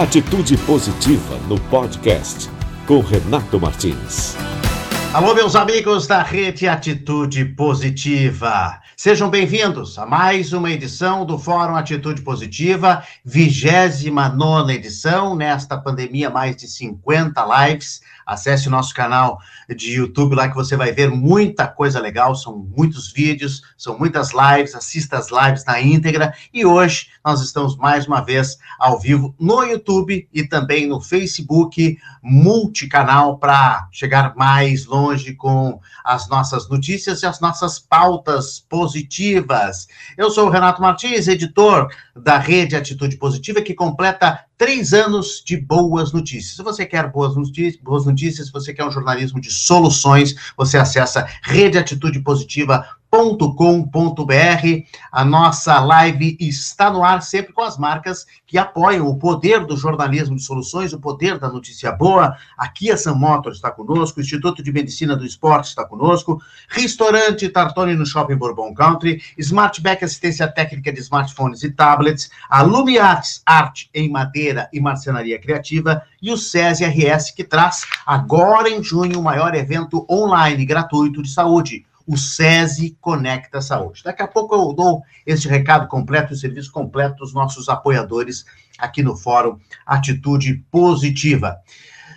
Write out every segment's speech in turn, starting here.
Atitude Positiva no podcast com Renato Martins. Alô, meus amigos da Rede Atitude Positiva. Sejam bem-vindos a mais uma edição do Fórum Atitude Positiva, 29 edição, nesta pandemia, mais de 50 lives Acesse o nosso canal de YouTube lá que você vai ver muita coisa legal, são muitos vídeos, são muitas lives, assista as lives na íntegra. E hoje nós estamos mais uma vez ao vivo no YouTube e também no Facebook, multicanal para chegar mais longe com as nossas notícias e as nossas pautas positivas. Eu sou o Renato Martins, editor da Rede Atitude Positiva, que completa três anos de boas notícias. Se você quer boas notícias, boas notícias, se você quer um jornalismo de soluções, você acessa redeatitudepositiva.com com.br A nossa live está no ar sempre com as marcas que apoiam o poder do jornalismo de soluções, o poder da notícia boa. Aqui a Sam Motor está conosco, o Instituto de Medicina do Esporte está conosco, Restaurante Tartone no Shopping Bourbon Country, Smartback Assistência Técnica de Smartphones e Tablets, a Lumiartes Arte em Madeira e Marcenaria Criativa e o SESI RS que traz agora em junho o maior evento online gratuito de saúde o SESI Conecta Saúde. Daqui a pouco eu dou este recado completo, o serviço completo dos nossos apoiadores aqui no Fórum Atitude Positiva.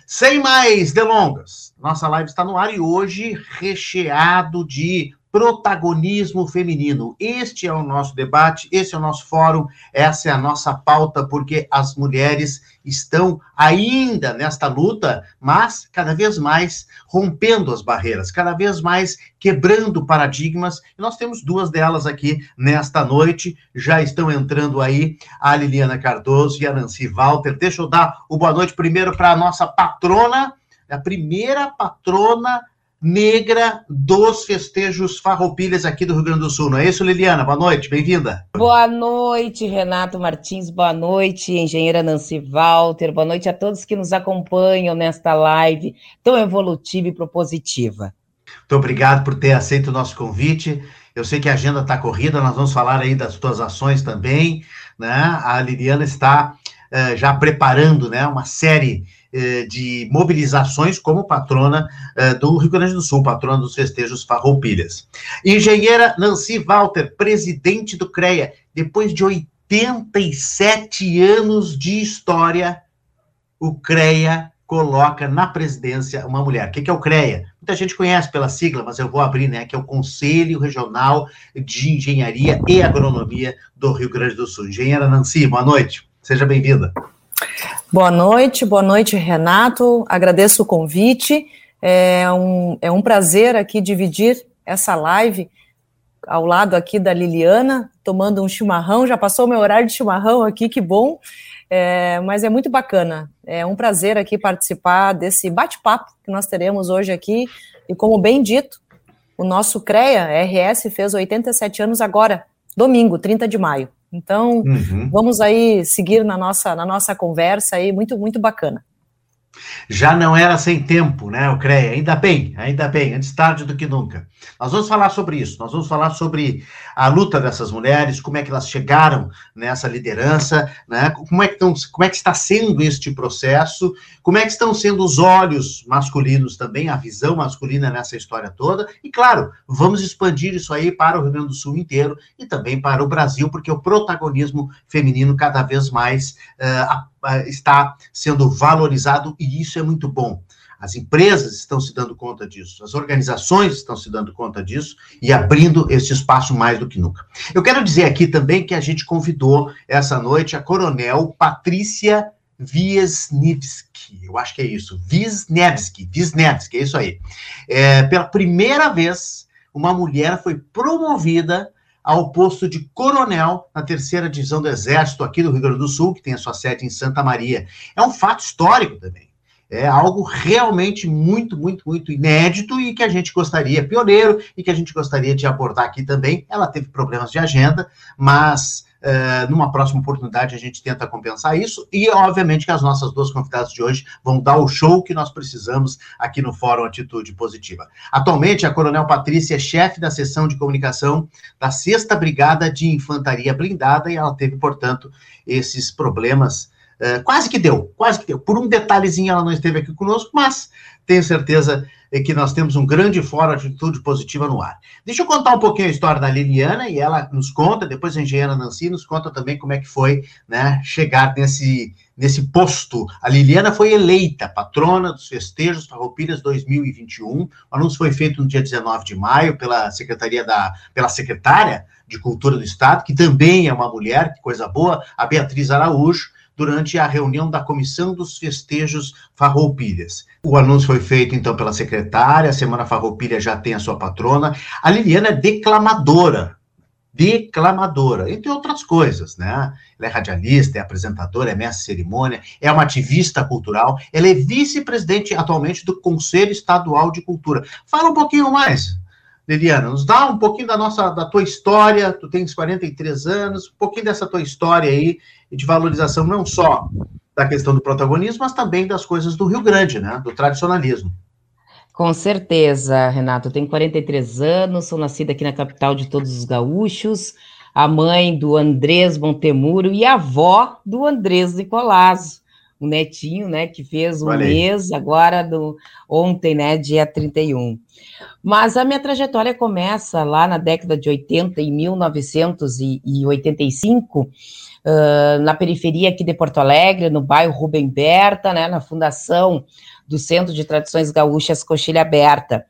Sem mais delongas, nossa live está no ar e hoje recheado de protagonismo feminino. Este é o nosso debate, esse é o nosso fórum, essa é a nossa pauta, porque as mulheres estão ainda nesta luta, mas cada vez mais rompendo as barreiras, cada vez mais quebrando paradigmas. E nós temos duas delas aqui nesta noite, já estão entrando aí a Liliana Cardoso e a Nancy Walter. Deixa eu dar o boa noite primeiro para a nossa patrona, a primeira patrona negra dos festejos farroupilhas aqui do Rio Grande do Sul. Não é isso, Liliana? Boa noite, bem-vinda. Boa noite, Renato Martins. Boa noite, engenheira Nancy Walter. Boa noite a todos que nos acompanham nesta live tão evolutiva e propositiva. Muito obrigado por ter aceito o nosso convite. Eu sei que a agenda está corrida, nós vamos falar aí das tuas ações também, né? A Liliana está uh, já preparando, né, uma série eh, de mobilizações como patrona eh, do Rio Grande do Sul, patrona dos festejos Farroupilhas. Engenheira Nancy Walter, presidente do CREA, depois de 87 anos de história, o CREA coloca na presidência uma mulher. O que é o CREA? Muita gente conhece pela sigla, mas eu vou abrir, né? Que é o Conselho Regional de Engenharia e Agronomia do Rio Grande do Sul. Engenheira Nancy, boa noite. Seja bem-vinda. Boa noite, boa noite, Renato. Agradeço o convite. É um, é um prazer aqui dividir essa live ao lado aqui da Liliana, tomando um chimarrão. Já passou o meu horário de chimarrão aqui, que bom. É, mas é muito bacana. É um prazer aqui participar desse bate-papo que nós teremos hoje aqui. E como bem dito, o nosso CREA, RS, fez 87 anos agora, domingo, 30 de maio. Então, uhum. vamos aí seguir na nossa, na nossa conversa aí, muito, muito bacana. Já não era sem tempo, né, o CREA? Ainda bem, ainda bem, antes tarde do que nunca. Nós vamos falar sobre isso, nós vamos falar sobre a luta dessas mulheres, como é que elas chegaram nessa liderança, né? Como é que, estão, como é que está sendo este processo, como é que estão sendo os olhos masculinos também, a visão masculina nessa história toda, e claro, vamos expandir isso aí para o Rio Grande do Sul inteiro e também para o Brasil, porque o protagonismo feminino cada vez mais uh, está sendo valorizado e isso é muito bom. As empresas estão se dando conta disso, as organizações estão se dando conta disso e abrindo esse espaço mais do que nunca. Eu quero dizer aqui também que a gente convidou essa noite a coronel Patrícia Wisniewski, eu acho que é isso, Wisniewski, Wisniewski, é isso aí. É, pela primeira vez, uma mulher foi promovida ao posto de coronel na terceira divisão do Exército aqui do Rio Grande do Sul, que tem a sua sede em Santa Maria. É um fato histórico também. É algo realmente muito, muito, muito inédito e que a gente gostaria, pioneiro, e que a gente gostaria de abordar aqui também. Ela teve problemas de agenda, mas Uh, numa próxima oportunidade a gente tenta compensar isso e obviamente que as nossas duas convidadas de hoje vão dar o show que nós precisamos aqui no Fórum Atitude Positiva. Atualmente a Coronel Patrícia é chefe da seção de comunicação da 6 Brigada de Infantaria Blindada e ela teve, portanto, esses problemas Uh, quase que deu, quase que deu. Por um detalhezinho ela não esteve aqui conosco, mas tenho certeza que nós temos um grande fórum Atitude Positiva no ar. Deixa eu contar um pouquinho a história da Liliana e ela nos conta, depois a engenheira Nancy nos conta também como é que foi né, chegar nesse, nesse posto. A Liliana foi eleita patrona dos festejos Farroupilhas 2021. O anúncio foi feito no dia 19 de maio pela Secretaria da pela secretária de Cultura do Estado, que também é uma mulher, que coisa boa, a Beatriz Araújo durante a reunião da Comissão dos Festejos Farroupilhas. O anúncio foi feito, então, pela secretária, a Semana Farroupilha já tem a sua patrona. A Liliana é declamadora, declamadora, entre outras coisas, né? Ela é radialista, é apresentadora, é mestre de cerimônia, é uma ativista cultural, ela é vice-presidente atualmente do Conselho Estadual de Cultura. Fala um pouquinho mais, Liliana, nos dá um pouquinho da nossa, da tua história, tu tens 43 anos, um pouquinho dessa tua história aí, de valorização não só da questão do protagonismo, mas também das coisas do Rio Grande, né, do tradicionalismo. Com certeza, Renato, eu tenho 43 anos, sou nascida aqui na capital de todos os gaúchos, a mãe do Andrés Montemuro e a avó do Andrés Nicolaso, o netinho, né, que fez um Valeu. mês agora, do, ontem, né, dia 31. Mas a minha trajetória começa lá na década de 80, em 1985, uh, na periferia aqui de Porto Alegre, no bairro Rubem Berta, né, na fundação do Centro de Tradições Gaúchas Coxilha Aberta.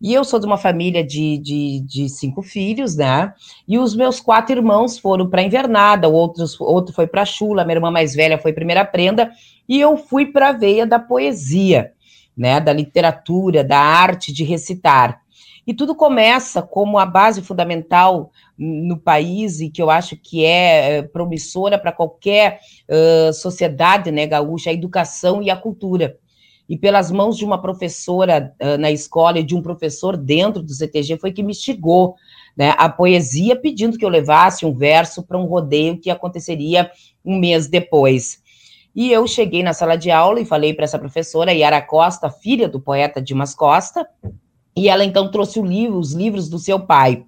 E eu sou de uma família de, de, de, cinco filhos, né? E os meus quatro irmãos foram para invernada, outros, outro foi para a chula, minha irmã mais velha foi primeira prenda, e eu fui para a veia da poesia né, da literatura, da arte de recitar. E tudo começa como a base fundamental no país e que eu acho que é, é promissora para qualquer uh, sociedade né, gaúcha, a educação e a cultura. E pelas mãos de uma professora uh, na escola e de um professor dentro do CTG foi que me instigou né, a poesia, pedindo que eu levasse um verso para um rodeio que aconteceria um mês depois. E eu cheguei na sala de aula e falei para essa professora, Yara Costa, filha do poeta Dimas Costa, e ela então trouxe livro, os livros do seu pai.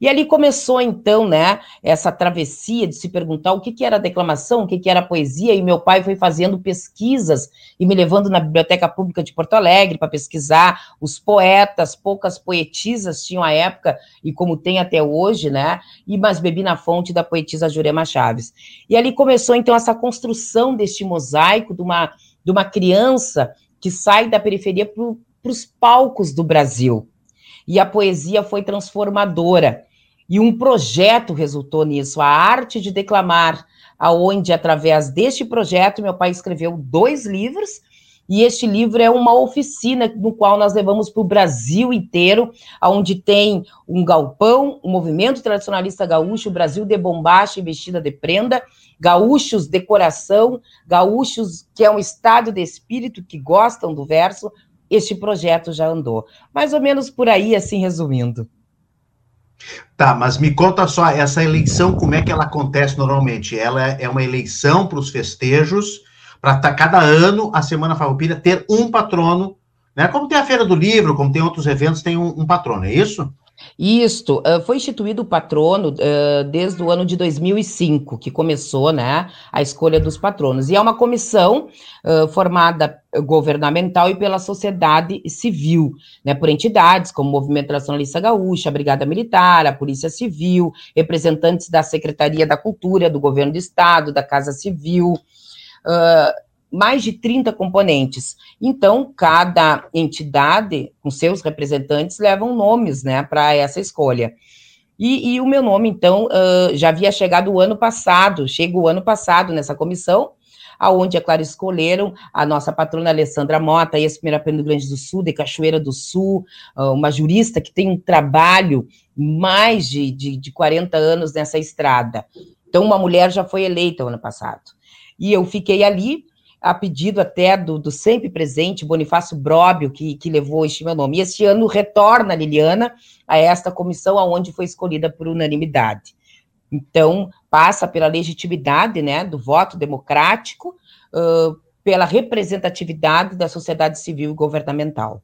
E ali começou, então, né, essa travessia de se perguntar o que, que era declamação, o que, que era poesia, e meu pai foi fazendo pesquisas e me levando na Biblioteca Pública de Porto Alegre para pesquisar os poetas, poucas poetisas tinham à época, e como tem até hoje, né, e mas bebi na fonte da poetisa Jurema Chaves. E ali começou, então, essa construção deste mosaico de uma, de uma criança que sai da periferia para os palcos do Brasil, e a poesia foi transformadora. E um projeto resultou nisso, a arte de declamar, aonde através deste projeto meu pai escreveu dois livros e este livro é uma oficina no qual nós levamos para o Brasil inteiro, onde tem um galpão, o um movimento tradicionalista gaúcho, o Brasil de bombacha e vestida de prenda, gaúchos de coração, gaúchos que é um estado de espírito que gostam do verso, este projeto já andou. Mais ou menos por aí, assim, resumindo. Tá, mas me conta só, essa eleição, como é que ela acontece normalmente? Ela é uma eleição para os festejos, para cada ano a Semana Farroupilha ter um patrono, né? Como tem a Feira do Livro, como tem outros eventos, tem um, um patrono, é isso? Isto, uh, foi instituído o patrono uh, desde o ano de 2005, que começou, né, a escolha dos patronos. E é uma comissão uh, formada governamental e pela sociedade civil, né, por entidades como o Movimento Nacionalista Gaúcha, a Brigada Militar, a Polícia Civil, representantes da Secretaria da Cultura, do Governo do Estado, da Casa Civil, uh, mais de 30 componentes. Então, cada entidade, com seus representantes, levam nomes né, para essa escolha. E, e, o meu nome, então, uh, já havia chegado o ano passado, chega o ano passado nessa comissão, aonde, é claro, escolheram a nossa patrona Alessandra Mota, ex-primeira do Grande do Sul, de Cachoeira do Sul, uma jurista que tem um trabalho mais de, de, de 40 anos nessa estrada. Então, uma mulher já foi eleita o ano passado. E eu fiquei ali, a pedido até do, do sempre presente Bonifácio Bróbio, que, que levou este meu nome. E este ano retorna Liliana a esta comissão, aonde foi escolhida por unanimidade. Então, passa pela legitimidade né, do voto democrático, uh, pela representatividade da sociedade civil e governamental.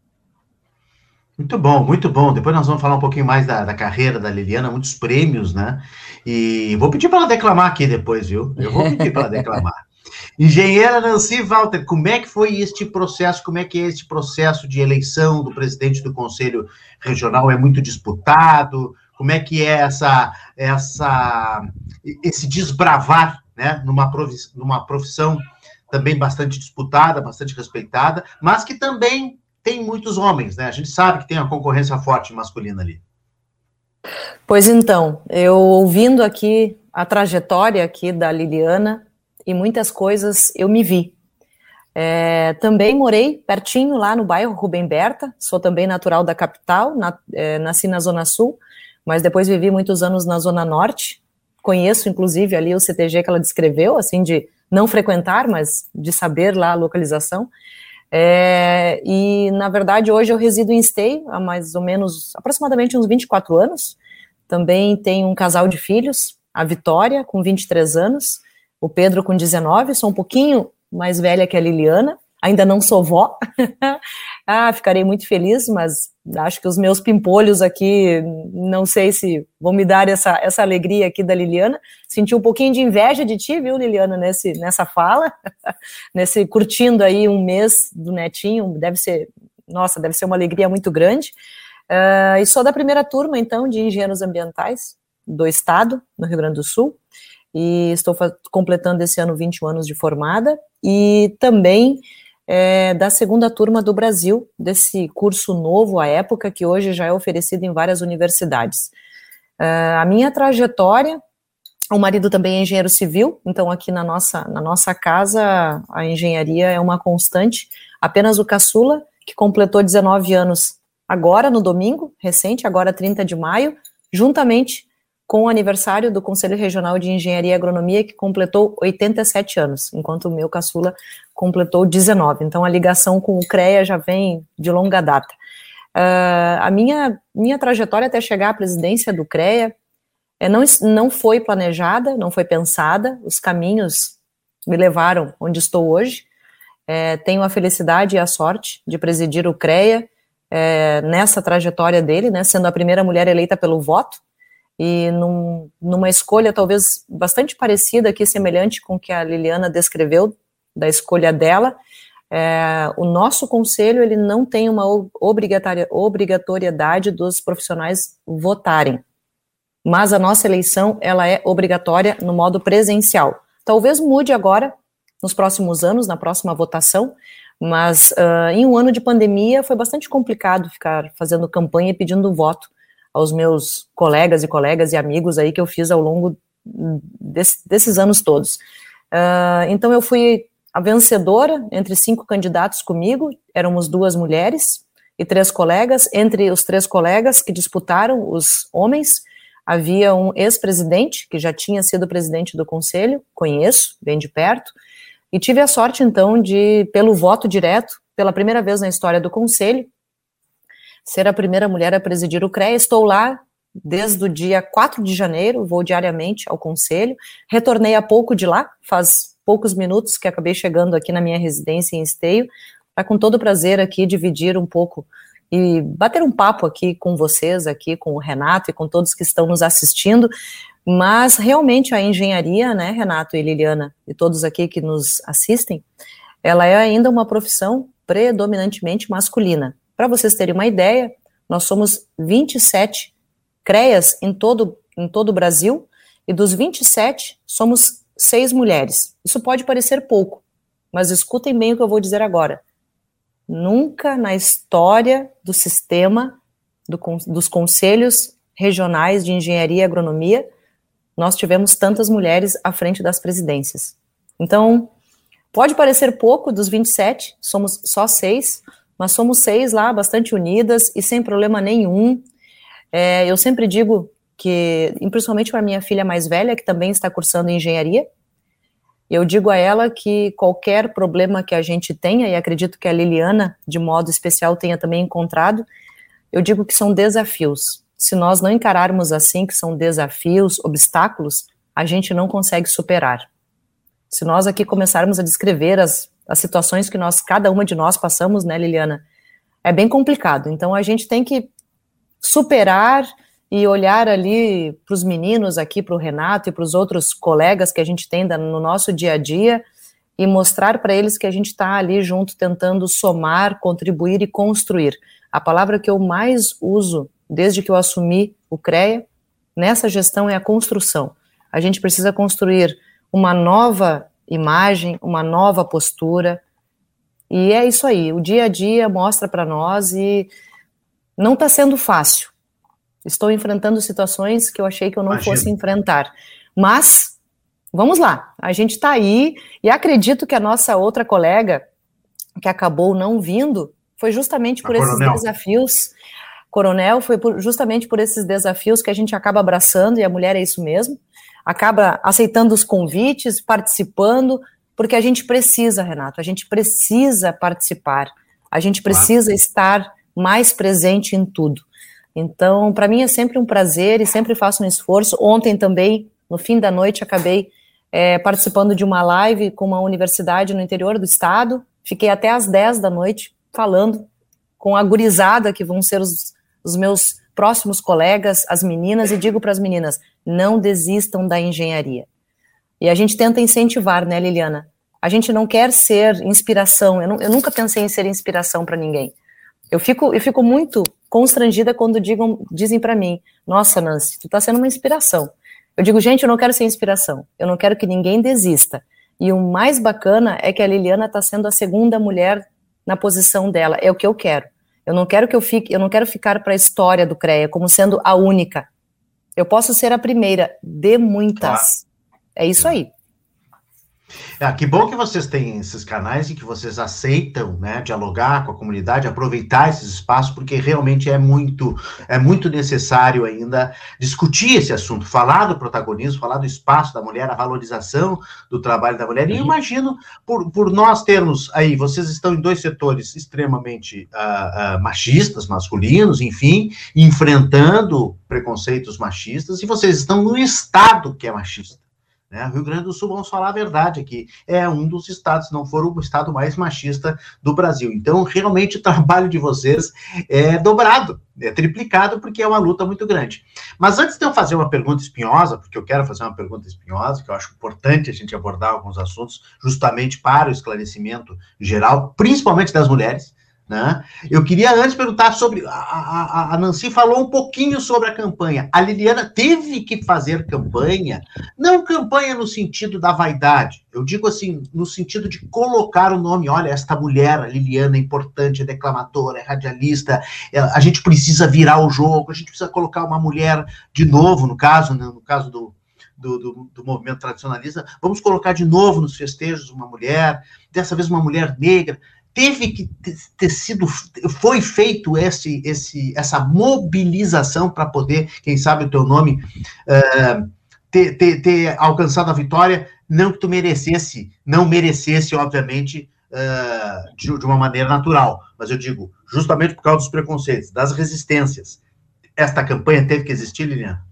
Muito bom, muito bom. Depois nós vamos falar um pouquinho mais da, da carreira da Liliana, muitos prêmios, né? E vou pedir para ela declamar aqui depois, viu? Eu vou pedir para ela declamar. Engenheira Nancy Walter, como é que foi este processo? Como é que é este processo de eleição do presidente do Conselho Regional? É muito disputado? Como é que é essa, essa, esse desbravar, né, numa profissão, numa profissão também bastante disputada, bastante respeitada, mas que também tem muitos homens, né? A gente sabe que tem uma concorrência forte masculina ali. Pois então, eu ouvindo aqui a trajetória aqui da Liliana e muitas coisas eu me vi. É, também morei pertinho lá no bairro Rubem Berta, sou também natural da capital, na, é, nasci na Zona Sul, mas depois vivi muitos anos na Zona Norte, conheço inclusive ali o CTG que ela descreveu, assim, de não frequentar, mas de saber lá a localização. É, e, na verdade, hoje eu resido em Esteio há mais ou menos, aproximadamente uns 24 anos. Também tenho um casal de filhos, a Vitória, com 23 anos, o Pedro, com 19, sou um pouquinho mais velha que a Liliana, ainda não sou vó. ah, ficarei muito feliz, mas acho que os meus pimpolhos aqui, não sei se vão me dar essa, essa alegria aqui da Liliana. Senti um pouquinho de inveja de ti, viu, Liliana, nesse, nessa fala, nesse curtindo aí um mês do netinho, deve ser, nossa, deve ser uma alegria muito grande. Uh, e sou da primeira turma, então, de engenheiros ambientais do estado, no Rio Grande do Sul, e estou completando esse ano 21 anos de formada, e também é, da segunda turma do Brasil, desse curso novo à época, que hoje já é oferecido em várias universidades. Uh, a minha trajetória, o marido também é engenheiro civil, então aqui na nossa, na nossa casa a engenharia é uma constante. Apenas o caçula, que completou 19 anos agora, no domingo, recente, agora 30 de maio, juntamente com o aniversário do Conselho Regional de Engenharia e Agronomia, que completou 87 anos, enquanto o meu caçula completou 19. Então, a ligação com o CREA já vem de longa data. Uh, a minha, minha trajetória até chegar à presidência do CREA é, não, não foi planejada, não foi pensada, os caminhos me levaram onde estou hoje. É, tenho a felicidade e a sorte de presidir o CREA é, nessa trajetória dele, né, sendo a primeira mulher eleita pelo voto, e num, numa escolha talvez bastante parecida aqui, semelhante com que a Liliana descreveu, da escolha dela, é, o nosso conselho ele não tem uma obrigatoriedade dos profissionais votarem, mas a nossa eleição ela é obrigatória no modo presencial. Talvez mude agora, nos próximos anos, na próxima votação, mas uh, em um ano de pandemia foi bastante complicado ficar fazendo campanha e pedindo voto aos meus colegas e colegas e amigos aí que eu fiz ao longo desse, desses anos todos. Uh, então eu fui a vencedora entre cinco candidatos comigo, éramos duas mulheres e três colegas. Entre os três colegas que disputaram, os homens, havia um ex-presidente que já tinha sido presidente do conselho, conheço, bem de perto, e tive a sorte então de, pelo voto direto, pela primeira vez na história do conselho, ser a primeira mulher a presidir o CREA. Estou lá desde o dia 4 de janeiro, vou diariamente ao conselho. Retornei há pouco de lá, faz poucos minutos que acabei chegando aqui na minha residência em Esteio, para com todo prazer aqui dividir um pouco e bater um papo aqui com vocês, aqui com o Renato e com todos que estão nos assistindo. Mas realmente a engenharia, né, Renato e Liliana, e todos aqui que nos assistem, ela é ainda uma profissão predominantemente masculina. Para vocês terem uma ideia, nós somos 27 CREAs em todo, em todo o Brasil, e dos 27, somos seis mulheres. Isso pode parecer pouco, mas escutem bem o que eu vou dizer agora. Nunca na história do sistema do, dos conselhos regionais de engenharia e agronomia nós tivemos tantas mulheres à frente das presidências. Então, pode parecer pouco dos 27, somos só seis, mas somos seis lá, bastante unidas e sem problema nenhum. É, eu sempre digo que, principalmente para minha filha mais velha, que também está cursando engenharia, eu digo a ela que qualquer problema que a gente tenha, e acredito que a Liliana, de modo especial, tenha também encontrado, eu digo que são desafios. Se nós não encararmos assim, que são desafios, obstáculos, a gente não consegue superar. Se nós aqui começarmos a descrever as as situações que nós, cada uma de nós passamos, né, Liliana, é bem complicado. Então a gente tem que superar e olhar ali para os meninos aqui, para o Renato e para os outros colegas que a gente tem no nosso dia a dia e mostrar para eles que a gente está ali junto tentando somar, contribuir e construir. A palavra que eu mais uso desde que eu assumi o CREA nessa gestão é a construção. A gente precisa construir uma nova imagem, uma nova postura. E é isso aí. O dia a dia mostra para nós e não está sendo fácil. Estou enfrentando situações que eu achei que eu não Imagina. fosse enfrentar. Mas vamos lá. A gente está aí e acredito que a nossa outra colega que acabou não vindo foi justamente por a esses coronel. desafios. Coronel, foi por, justamente por esses desafios que a gente acaba abraçando, e a mulher é isso mesmo, acaba aceitando os convites, participando, porque a gente precisa, Renato, a gente precisa participar, a gente precisa claro. estar mais presente em tudo. Então, para mim é sempre um prazer e sempre faço um esforço. Ontem também, no fim da noite, acabei é, participando de uma live com uma universidade no interior do estado. Fiquei até às 10 da noite falando com a gurizada, que vão ser os, os meus próximos colegas, as meninas, e digo para as meninas: não desistam da engenharia. E a gente tenta incentivar, né, Liliana? A gente não quer ser inspiração. Eu, não, eu nunca pensei em ser inspiração para ninguém. Eu fico, eu fico muito constrangida quando digam, dizem para mim: Nossa, Nancy, tu está sendo uma inspiração. Eu digo, gente, eu não quero ser inspiração. Eu não quero que ninguém desista. E o mais bacana é que a Liliana está sendo a segunda mulher na posição dela. É o que eu quero. Eu não quero que eu fique, eu não quero ficar para a história do CREA como sendo a única. Eu posso ser a primeira de muitas. É isso aí. Ah, que bom que vocês têm esses canais e que vocês aceitam, né, dialogar com a comunidade, aproveitar esses espaços, porque realmente é muito, é muito necessário ainda discutir esse assunto, falar do protagonismo, falar do espaço da mulher, a valorização do trabalho da mulher. E eu uhum. imagino, por, por nós termos aí, vocês estão em dois setores extremamente uh, uh, machistas, masculinos, enfim, enfrentando preconceitos machistas, e vocês estão no estado que é machista. Né? Rio Grande do Sul, vamos falar a verdade aqui, é um dos estados, se não for o estado mais machista do Brasil. Então, realmente, o trabalho de vocês é dobrado, é triplicado, porque é uma luta muito grande. Mas antes de eu fazer uma pergunta espinhosa, porque eu quero fazer uma pergunta espinhosa, que eu acho importante a gente abordar alguns assuntos, justamente para o esclarecimento geral, principalmente das mulheres, né? Eu queria antes perguntar sobre. A, a, a, Nancy falou um pouquinho sobre a campanha. A Liliana teve que fazer campanha, não campanha no sentido da vaidade, eu digo assim, no sentido de colocar o nome. Olha, esta mulher, a Liliana, é importante, é declamadora, é radialista, é, a gente precisa virar o jogo, a gente precisa colocar uma mulher de novo, no caso, né, no caso do, do, do, do, movimento tradicionalista, vamos colocar de novo nos festejos uma mulher, dessa vez uma mulher negra teve que ter sido, foi feito esse, esse, essa mobilização para poder, quem sabe o teu nome, uh, ter, ter, ter, alcançado a vitória, não que tu merecesse, não merecesse, obviamente, uh, de, de, uma maneira natural, mas eu digo, justamente por causa dos preconceitos, das resistências, esta campanha teve que existir, Liliana?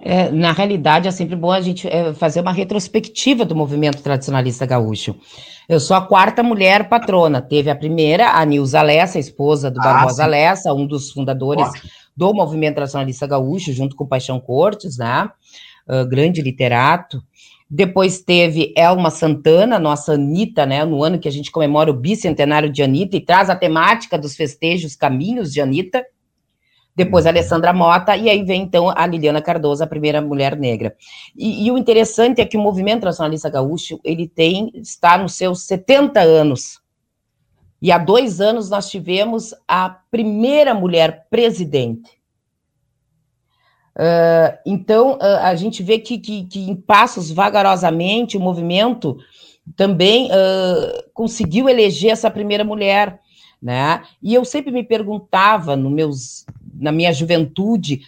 É, na realidade, é sempre bom a gente é, fazer uma retrospectiva do movimento tradicionalista gaúcho. Eu sou a quarta mulher patrona. Teve a primeira, a Nilza Lessa, esposa do ah, Barbosa sim. Lessa, um dos fundadores do movimento tradicionalista gaúcho, junto com Paixão Cortes, né? Uh, grande literato. Depois teve Elma Santana, nossa Anitta, né? No ano que a gente comemora o bicentenário de Anitta e traz a temática dos festejos Caminhos de Anitta depois a Alessandra Mota, e aí vem então a Liliana Cardoso, a primeira mulher negra. E, e, o interessante é que o movimento nacionalista gaúcho, ele tem, está nos seus 70 anos. E há dois anos nós tivemos a primeira mulher presidente. Uh, então, uh, a gente vê que, que, que, em passos vagarosamente o movimento também uh, conseguiu eleger essa primeira mulher, né? E eu sempre me perguntava, no meus na minha juventude,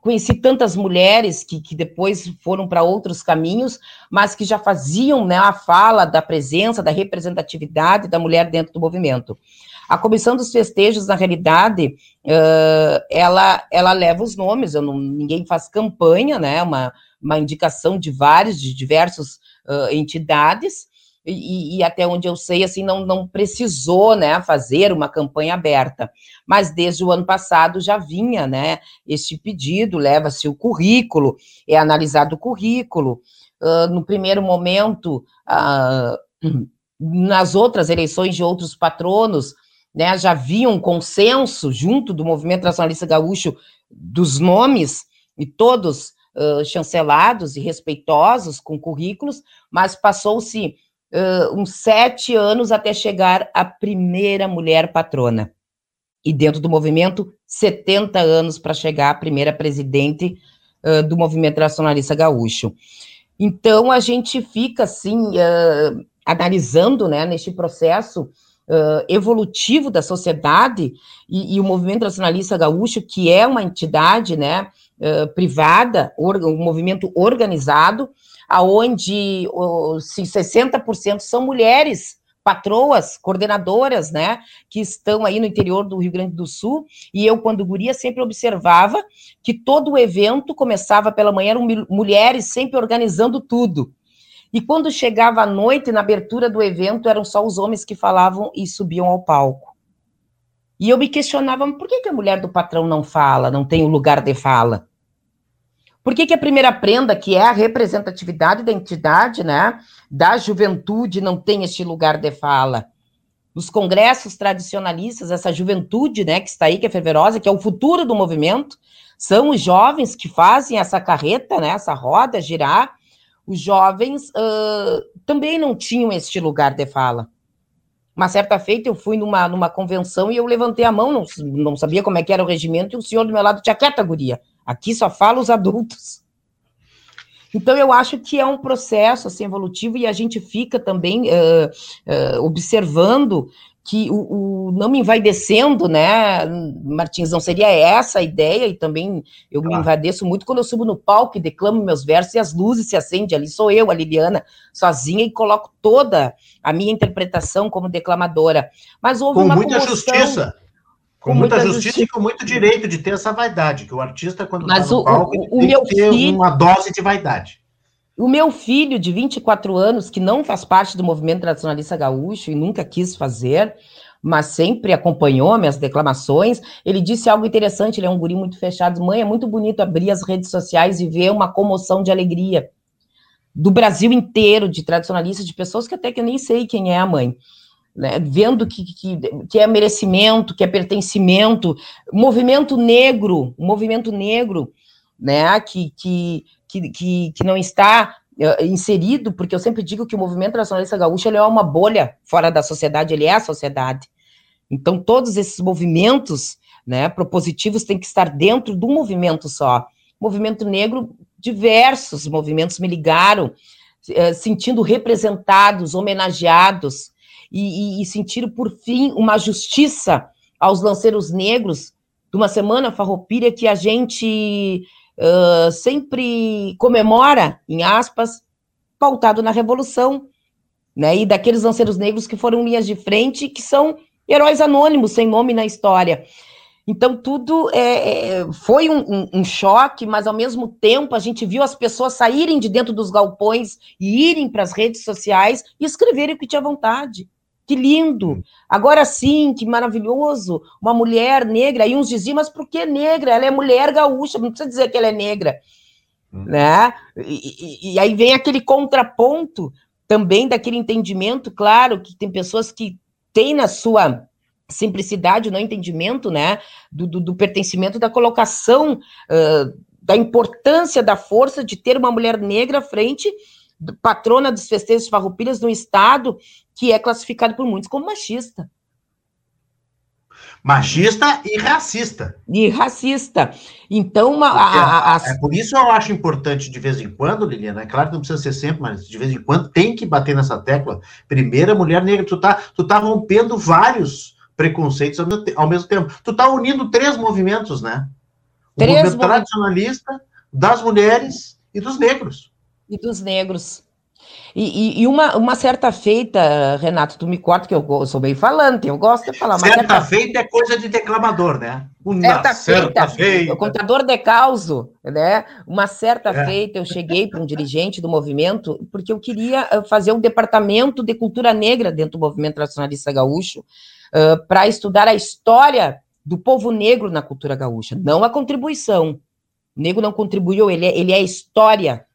conheci tantas mulheres que, que depois foram para outros caminhos, mas que já faziam né, a fala da presença, da representatividade da mulher dentro do movimento. A comissão dos festejos, na realidade, uh, ela, ela leva os nomes, eu não, ninguém faz campanha, né? Uma, uma indicação de vários, de diversas uh, entidades, e, e, até onde eu sei, assim, não, não precisou, né, fazer uma campanha aberta. Mas desde o ano passado já vinha, né, este pedido, leva-se o currículo, é analisado o currículo. Uh, no primeiro momento, uh, nas outras eleições de outros patronos, né, já havia um consenso junto do movimento nacionalista gaúcho dos nomes, e todos uh, chancelados e respeitosos com currículos, mas passou-se uh, uns sete anos até chegar a primeira mulher patrona. E dentro do movimento, 70 anos para chegar a primeira presidente uh, do movimento nacionalista gaúcho. Então, a gente fica, assim, analisando, né, neste processo, Uh, evolutivo da sociedade e, e, o movimento nacionalista gaúcho, que é uma entidade né, uh, privada, um movimento organizado, aonde uh, 60% são mulheres patroas, coordenadoras, né, que estão aí no interior do Rio Grande do Sul, e eu, quando guria, sempre observava que todo o evento começava pela manhã, eram mulheres sempre organizando tudo, e quando chegava a noite, na abertura do evento, eram só os homens que falavam e subiam ao palco. E eu me questionava, por que, que a mulher do patrão não fala, não tem o lugar de fala? Por que, que a primeira prenda, que é a representatividade da entidade, né, da juventude, não tem este lugar de fala? Nos congressos tradicionalistas, essa juventude, né, que está aí, que é fervorosa, que é o futuro do movimento, são os jovens que fazem essa carreta, né, essa roda girar, os jovens uh, também não tinham este lugar de fala. Uma certa feita, eu fui numa, numa convenção e eu levantei a mão, não, não sabia como é que era o regimento, e o senhor do meu lado tinha quieta, guria. Aqui só fala os adultos. Então, eu acho que é um processo assim, evolutivo e a gente fica também uh, uh, observando que o, o, não me envaidecendo, né, Martins, não seria essa a ideia, e também eu claro. me envaideço muito quando eu subo no palco e declamo meus versos e as luzes se acendem, ali sou eu, a Liliana, sozinha, e coloco toda a minha interpretação como declamadora. Mas houve com uma muita comoção, justiça. Com, muita, muita justiça, justiça, e com muito direito de ter essa vaidade, que o artista, quando está no palco, o, o, tem meu que ter filho... uma dose de vaidade. O meu filho, de 24 anos, que não faz parte do movimento tradicionalista gaúcho e nunca quis fazer, mas sempre acompanhou minhas declamações, ele disse algo interessante, ele é um guri muito fechado. Mãe, é muito bonito abrir as redes sociais e ver uma comoção de alegria do Brasil inteiro, de tradicionalistas, de pessoas que até que eu nem sei quem é a mãe. Né, vendo que, que, que, é merecimento, que é pertencimento, movimento negro, movimento negro, né, que, que, que, que, não está uh, inserido, porque eu sempre digo que o movimento nacionalista gaúcho ele é uma bolha fora da sociedade, ele é a sociedade. Então, todos esses movimentos né, propositivos têm que estar dentro de um movimento só. Movimento negro, diversos movimentos me ligaram, uh, sentindo representados, homenageados, e, e, e sentiram, por fim, uma justiça aos lanceiros negros de uma semana farroupilha que a gente uh, sempre comemora, em aspas, pautado na Revolução, né? E daqueles lanceiros negros que foram linhas de frente, que são heróis anônimos, sem nome na história. Então, tudo é, é, foi um, um, um, choque, mas ao mesmo tempo a gente viu as pessoas saírem de dentro dos galpões e irem para as redes sociais e escreverem o que tinha vontade. Que lindo! Hum. Agora sim, que maravilhoso! Uma mulher negra. Aí uns diziam, mas por que negra? Ela é mulher gaúcha, não precisa dizer que ela é negra. Hum. Né? E, e, e aí vem aquele contraponto também daquele entendimento, claro, que tem pessoas que têm na sua simplicidade, no entendimento, né, do, do, do pertencimento, da colocação, uh, da importância da força de ter uma mulher negra à frente patrona dos festejos farroupilhas no estado que é classificado por muitos como machista. Machista e racista. E racista. Então, uma, a, a, a... é por isso eu acho importante de vez em quando, Liliana, é claro que não precisa ser sempre, mas de vez em quando tem que bater nessa tecla. Primeira mulher negra, tu tá, tu tá rompendo vários preconceitos ao mesmo, ao mesmo tempo. Tu tá unindo três movimentos, né? O três movimento tradicionalista, das mulheres e dos negros e dos negros. E, e, e, uma, uma certa feita, Renato, tu me corta que eu sou bem falante, eu gosto de falar. Certa, certa feita é coisa de declamador, né? Uma certa, certa feita, feita. O contador de causo, né? Uma certa é. feita, eu cheguei para um dirigente do movimento, porque eu queria eh, fazer um departamento de cultura negra dentro do movimento nacionalista gaúcho, uh, para estudar a história do povo negro na cultura gaúcha, não a contribuição. O negro não contribuiu, ele é, ele é a história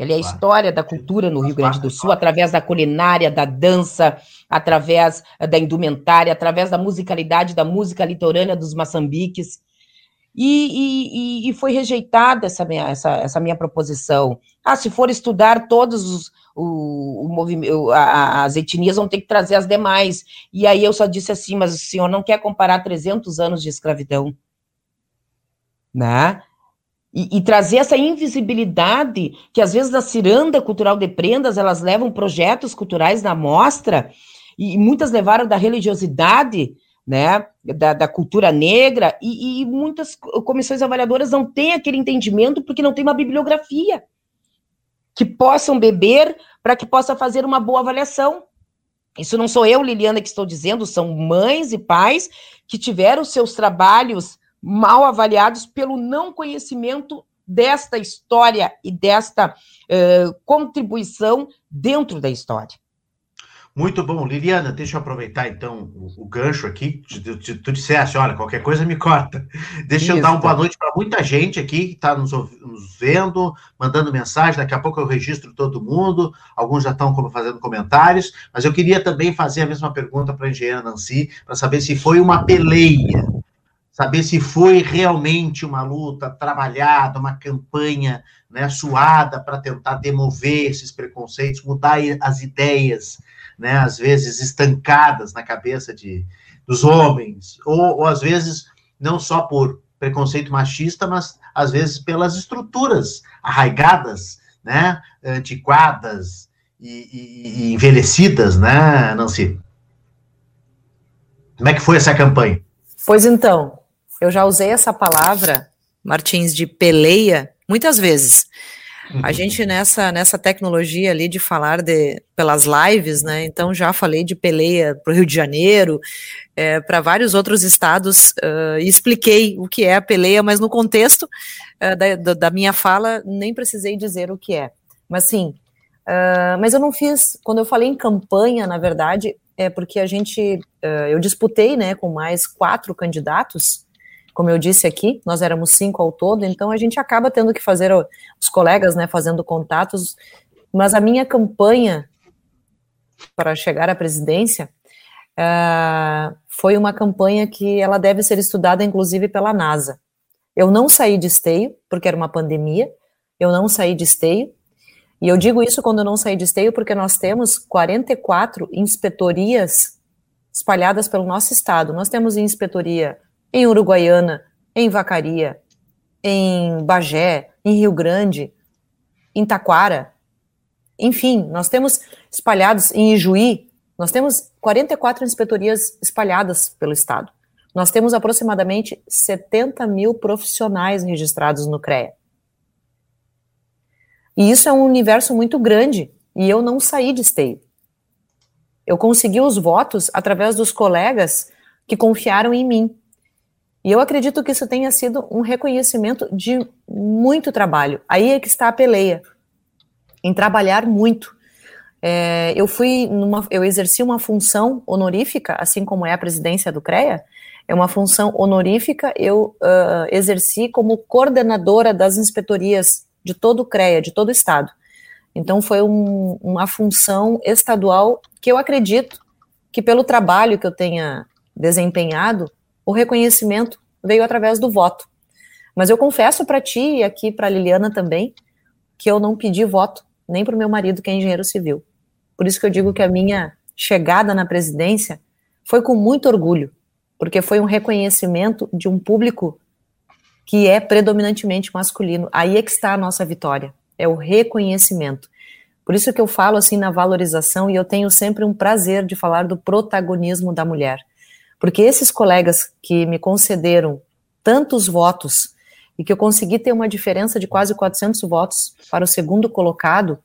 Ele é a história da cultura no Rio Grande do Sul, através da culinária, da dança, através da indumentária, através da musicalidade, da música litorânea dos Maçambiques. E, e, e, foi rejeitada essa minha, essa, essa minha proposição. Ah, se for estudar todos os o, o movimento, as etnias vão ter que trazer as demais. E aí eu só disse assim, mas o senhor não quer comparar 300 anos de escravidão? Né? E, e, trazer essa invisibilidade, que às vezes na ciranda cultural de prendas, elas levam projetos culturais na mostra, e, e muitas levaram da religiosidade, né, da, da cultura negra, e, e, muitas comissões avaliadoras não têm aquele entendimento porque não tem uma bibliografia que possam beber para que possa fazer uma boa avaliação. Isso não sou eu, Liliana, que estou dizendo, são mães e pais que tiveram seus trabalhos mal avaliados pelo não conhecimento desta história e desta uh, contribuição dentro da história. Muito bom. Liliana, deixa eu aproveitar então o, o gancho aqui. Tu, tu, tu, disseste, olha, qualquer coisa me corta. Deixa Isso. eu dar uma boa noite para muita gente aqui que está nos, nos, vendo, mandando mensagem. Daqui a pouco eu registro todo mundo. Alguns já estão fazendo comentários. Mas eu queria também fazer a mesma pergunta para a engenheira Nancy, para saber se foi uma peleia saber se foi realmente uma luta trabalhada, uma campanha né, suada para tentar demover esses preconceitos, mudar as ideias né, às vezes estancadas na cabeça de, dos homens, ou, ou às vezes não só por preconceito machista, mas às vezes pelas estruturas arraigadas, né, antiquadas e, e, e envelhecidas, né, Nancy? Como é que foi essa campanha? Pois então, eu já usei essa palavra, Martins, de peleia, muitas vezes. A uhum. gente nessa, nessa tecnologia ali de falar de, pelas lives, né? Então já falei de peleia para o Rio de Janeiro, é, para vários outros estados, uh, e expliquei o que é a peleia, mas no contexto uh, da, da, minha fala nem precisei dizer o que é. Mas sim, uh, mas eu não fiz, quando eu falei em campanha, na verdade, é porque a gente, eu disputei né, com mais quatro candidatos como eu disse aqui, nós éramos cinco ao todo, então a gente acaba tendo que fazer os colegas, né, fazendo contatos, mas a minha campanha para chegar à presidência uh, foi uma campanha que ela deve ser estudada, inclusive, pela NASA. Eu não saí de esteio, porque era uma pandemia, eu não saí de esteio, e eu digo isso quando eu não saí de esteio, porque nós temos 44 inspetorias espalhadas pelo nosso estado. Nós temos inspetoria em Uruguaiana, em Vacaria, em Bagé, em Rio Grande, em Taquara. Enfim, nós temos espalhados em Ijuí, nós temos 44 inspetorias espalhadas pelo estado. Nós temos aproximadamente 70 mil profissionais registrados no CREA. E isso é um universo muito grande, e eu não saí de esteio. Eu consegui os votos através dos colegas que confiaram em mim. E eu acredito que isso tenha sido um reconhecimento de muito trabalho. Aí é que está a peleia, em trabalhar muito. É, eu fui numa, eu exerci uma função honorífica, assim como é a presidência do CREA, é uma função honorífica. Eu uh, exerci como coordenadora das inspetorias de todo o CREA, de todo o estado. Então foi um, uma função estadual que eu acredito que pelo trabalho que eu tenha desempenhado o reconhecimento veio através do voto. Mas eu confesso para ti e aqui para Liliana também que eu não pedi voto nem para o meu marido que é engenheiro civil. Por isso que eu digo que a minha chegada na presidência foi com muito orgulho, porque foi um reconhecimento de um público que é predominantemente masculino. Aí é que está a nossa vitória, é o reconhecimento. Por isso que eu falo assim na valorização e eu tenho sempre um prazer de falar do protagonismo da mulher. Porque esses colegas que me concederam tantos votos e que eu consegui ter uma diferença de quase 400 votos para o segundo colocado,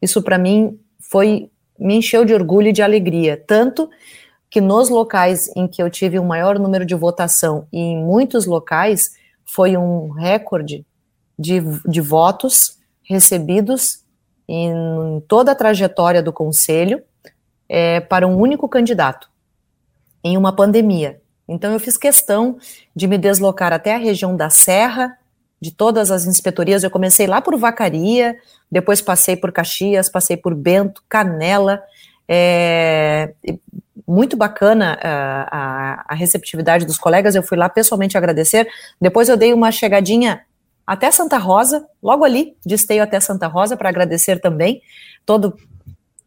isso para mim foi me encheu de orgulho e de alegria, tanto que nos locais em que eu tive um maior número de votação e em muitos locais foi um recorde de, de votos recebidos em toda a trajetória do conselho é, para um único candidato em uma pandemia. Então eu fiz questão de me deslocar até a região da Serra, de todas as inspetorias. Eu comecei lá por Vacaria, depois passei por Caxias, passei por Bento, Canela. É, muito bacana a, ah, a, a, receptividade dos colegas. Eu fui lá pessoalmente agradecer. Depois eu dei uma chegadinha até Santa Rosa, logo ali, de esteio até Santa Rosa, para agradecer também todo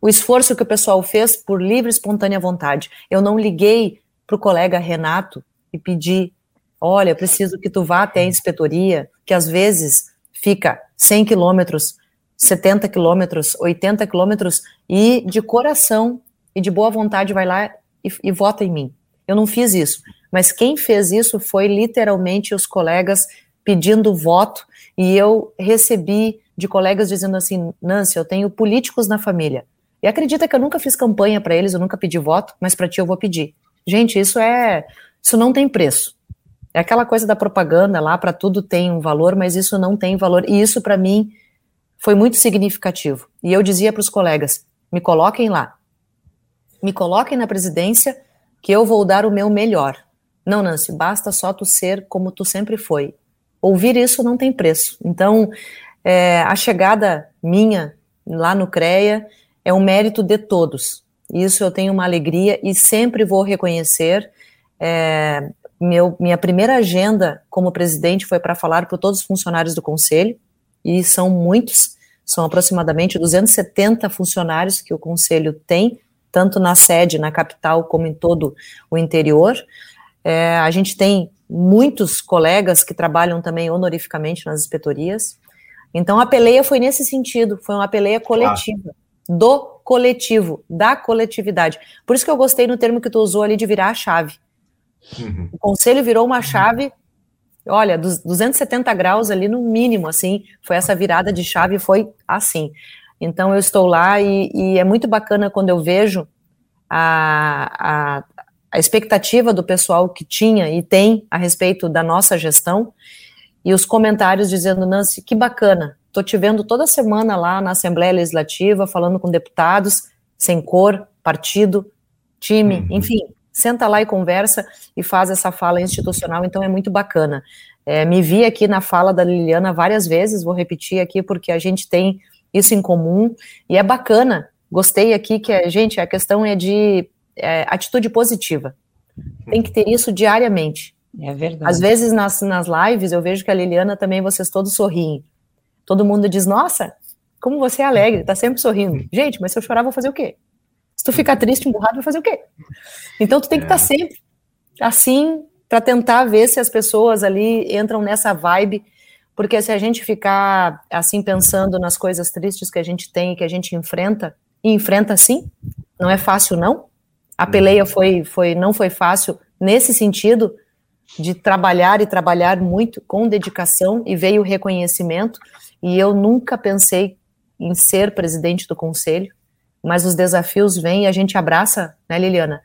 o esforço que o pessoal fez por livre e espontânea vontade. Eu não liguei para o colega Renato e pedi olha, preciso que tu vá até a inspetoria, que às vezes fica 100 quilômetros, 70 quilômetros, 80 quilômetros, e de coração e de boa vontade vai lá e, e vota em mim. Eu não fiz isso, mas quem fez isso foi literalmente os colegas pedindo voto, e eu recebi de colegas dizendo assim, Nancy, eu tenho políticos na família, e acredita que eu nunca fiz campanha para eles, eu nunca pedi voto, mas para ti eu vou pedir. Gente, isso é, isso não tem preço. É aquela coisa da propaganda lá, para tudo tem um valor, mas isso não tem valor. E isso, para mim, foi muito significativo. E eu dizia para os colegas: me coloquem lá. Me coloquem na presidência, que eu vou dar o meu melhor. Não, Nancy, basta só tu ser como tu sempre foi. Ouvir isso não tem preço. Então, é, a chegada minha lá no CREA é um mérito de todos. Isso eu tenho uma alegria e sempre vou reconhecer. É, meu, minha primeira agenda como presidente foi para falar para todos os funcionários do conselho, e são muitos, são aproximadamente 270 funcionários que o conselho tem, tanto na sede, na capital, como em todo o interior. É, a gente tem muitos colegas que trabalham também honorificamente nas inspetorias. Então a peleia foi nesse sentido, foi uma peleia coletiva, do coletivo, da coletividade. Por isso que eu gostei no termo que tu usou ali de virar a chave. Uhum. O conselho virou uma chave, olha, dos 270 graus ali no mínimo, assim, foi essa virada de chave, foi assim. Então eu estou lá e, e é muito bacana quando eu vejo a, a, a expectativa do pessoal que tinha e tem a respeito da nossa gestão e os comentários dizendo, Nancy, que bacana, estou te vendo toda semana lá na Assembleia Legislativa, falando com deputados, sem cor, partido, time, uhum. enfim, senta lá e conversa e faz essa fala institucional, então é muito bacana. É, me vi aqui na fala da Liliana várias vezes, vou repetir aqui porque a gente tem isso em comum e é bacana. Gostei aqui que, a gente, a questão é de é, atitude positiva. Tem que ter isso diariamente. É verdade. Às vezes nas, nas lives eu vejo que a Liliana também vocês todos sorriem. Todo mundo diz, nossa, como você é alegre, tá sempre sorrindo. Gente, mas se eu chorar, vou fazer o quê? Se tu ficar triste, emburrado, vai fazer o quê? Então tu tem que estar é. tá sempre assim para tentar ver se as pessoas ali entram nessa vibe, porque se a gente ficar assim pensando nas coisas tristes que a gente tem, que a gente enfrenta, e enfrenta sim, não é fácil não. A uhum. peleia foi, foi não foi fácil nesse sentido de trabalhar e trabalhar muito com dedicação e veio o reconhecimento e eu nunca pensei em ser presidente do conselho mas os desafios vêm e a gente abraça, né, Liliana?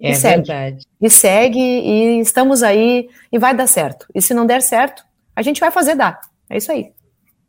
E é segue. verdade. E segue, e estamos aí, e vai dar certo. E se não der certo, a gente vai fazer dar. É isso aí.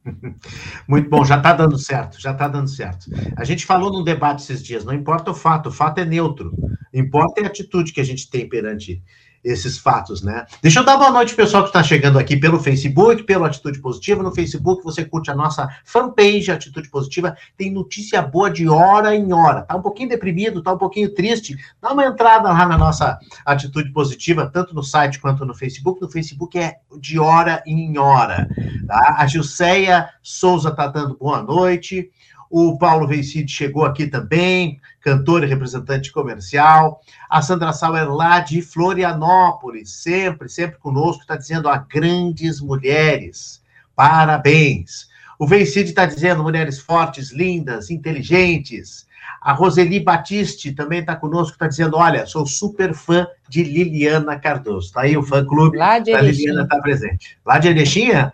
Muito bom, já está dando certo, já está dando certo. A gente falou num debate esses dias, não importa o fato, o fato é neutro. Importa é a atitude que a gente tem perante esses fatos, né? Deixa eu dar boa noite, pessoal que está chegando aqui pelo Facebook, pelo Atitude Positiva. No Facebook, você curte a nossa fanpage Atitude Positiva. Tem notícia boa de hora em hora. Tá um pouquinho deprimido, tá um pouquinho triste? Dá uma entrada lá na nossa Atitude Positiva, tanto no site quanto no Facebook. No Facebook é de hora em hora. Tá? A Gilceia Souza tá dando boa noite. O Paulo Vencide chegou aqui também, cantor e representante comercial. A Sandra Sauer lá de Florianópolis, sempre, sempre conosco, está dizendo a grandes mulheres. Parabéns. O Vencide está dizendo mulheres fortes, lindas, inteligentes. A Roseli Batiste também está conosco, está dizendo: olha, sou super fã de Liliana Cardoso. Está aí o fã-clube da Liliana está presente. Lá de Erechinha?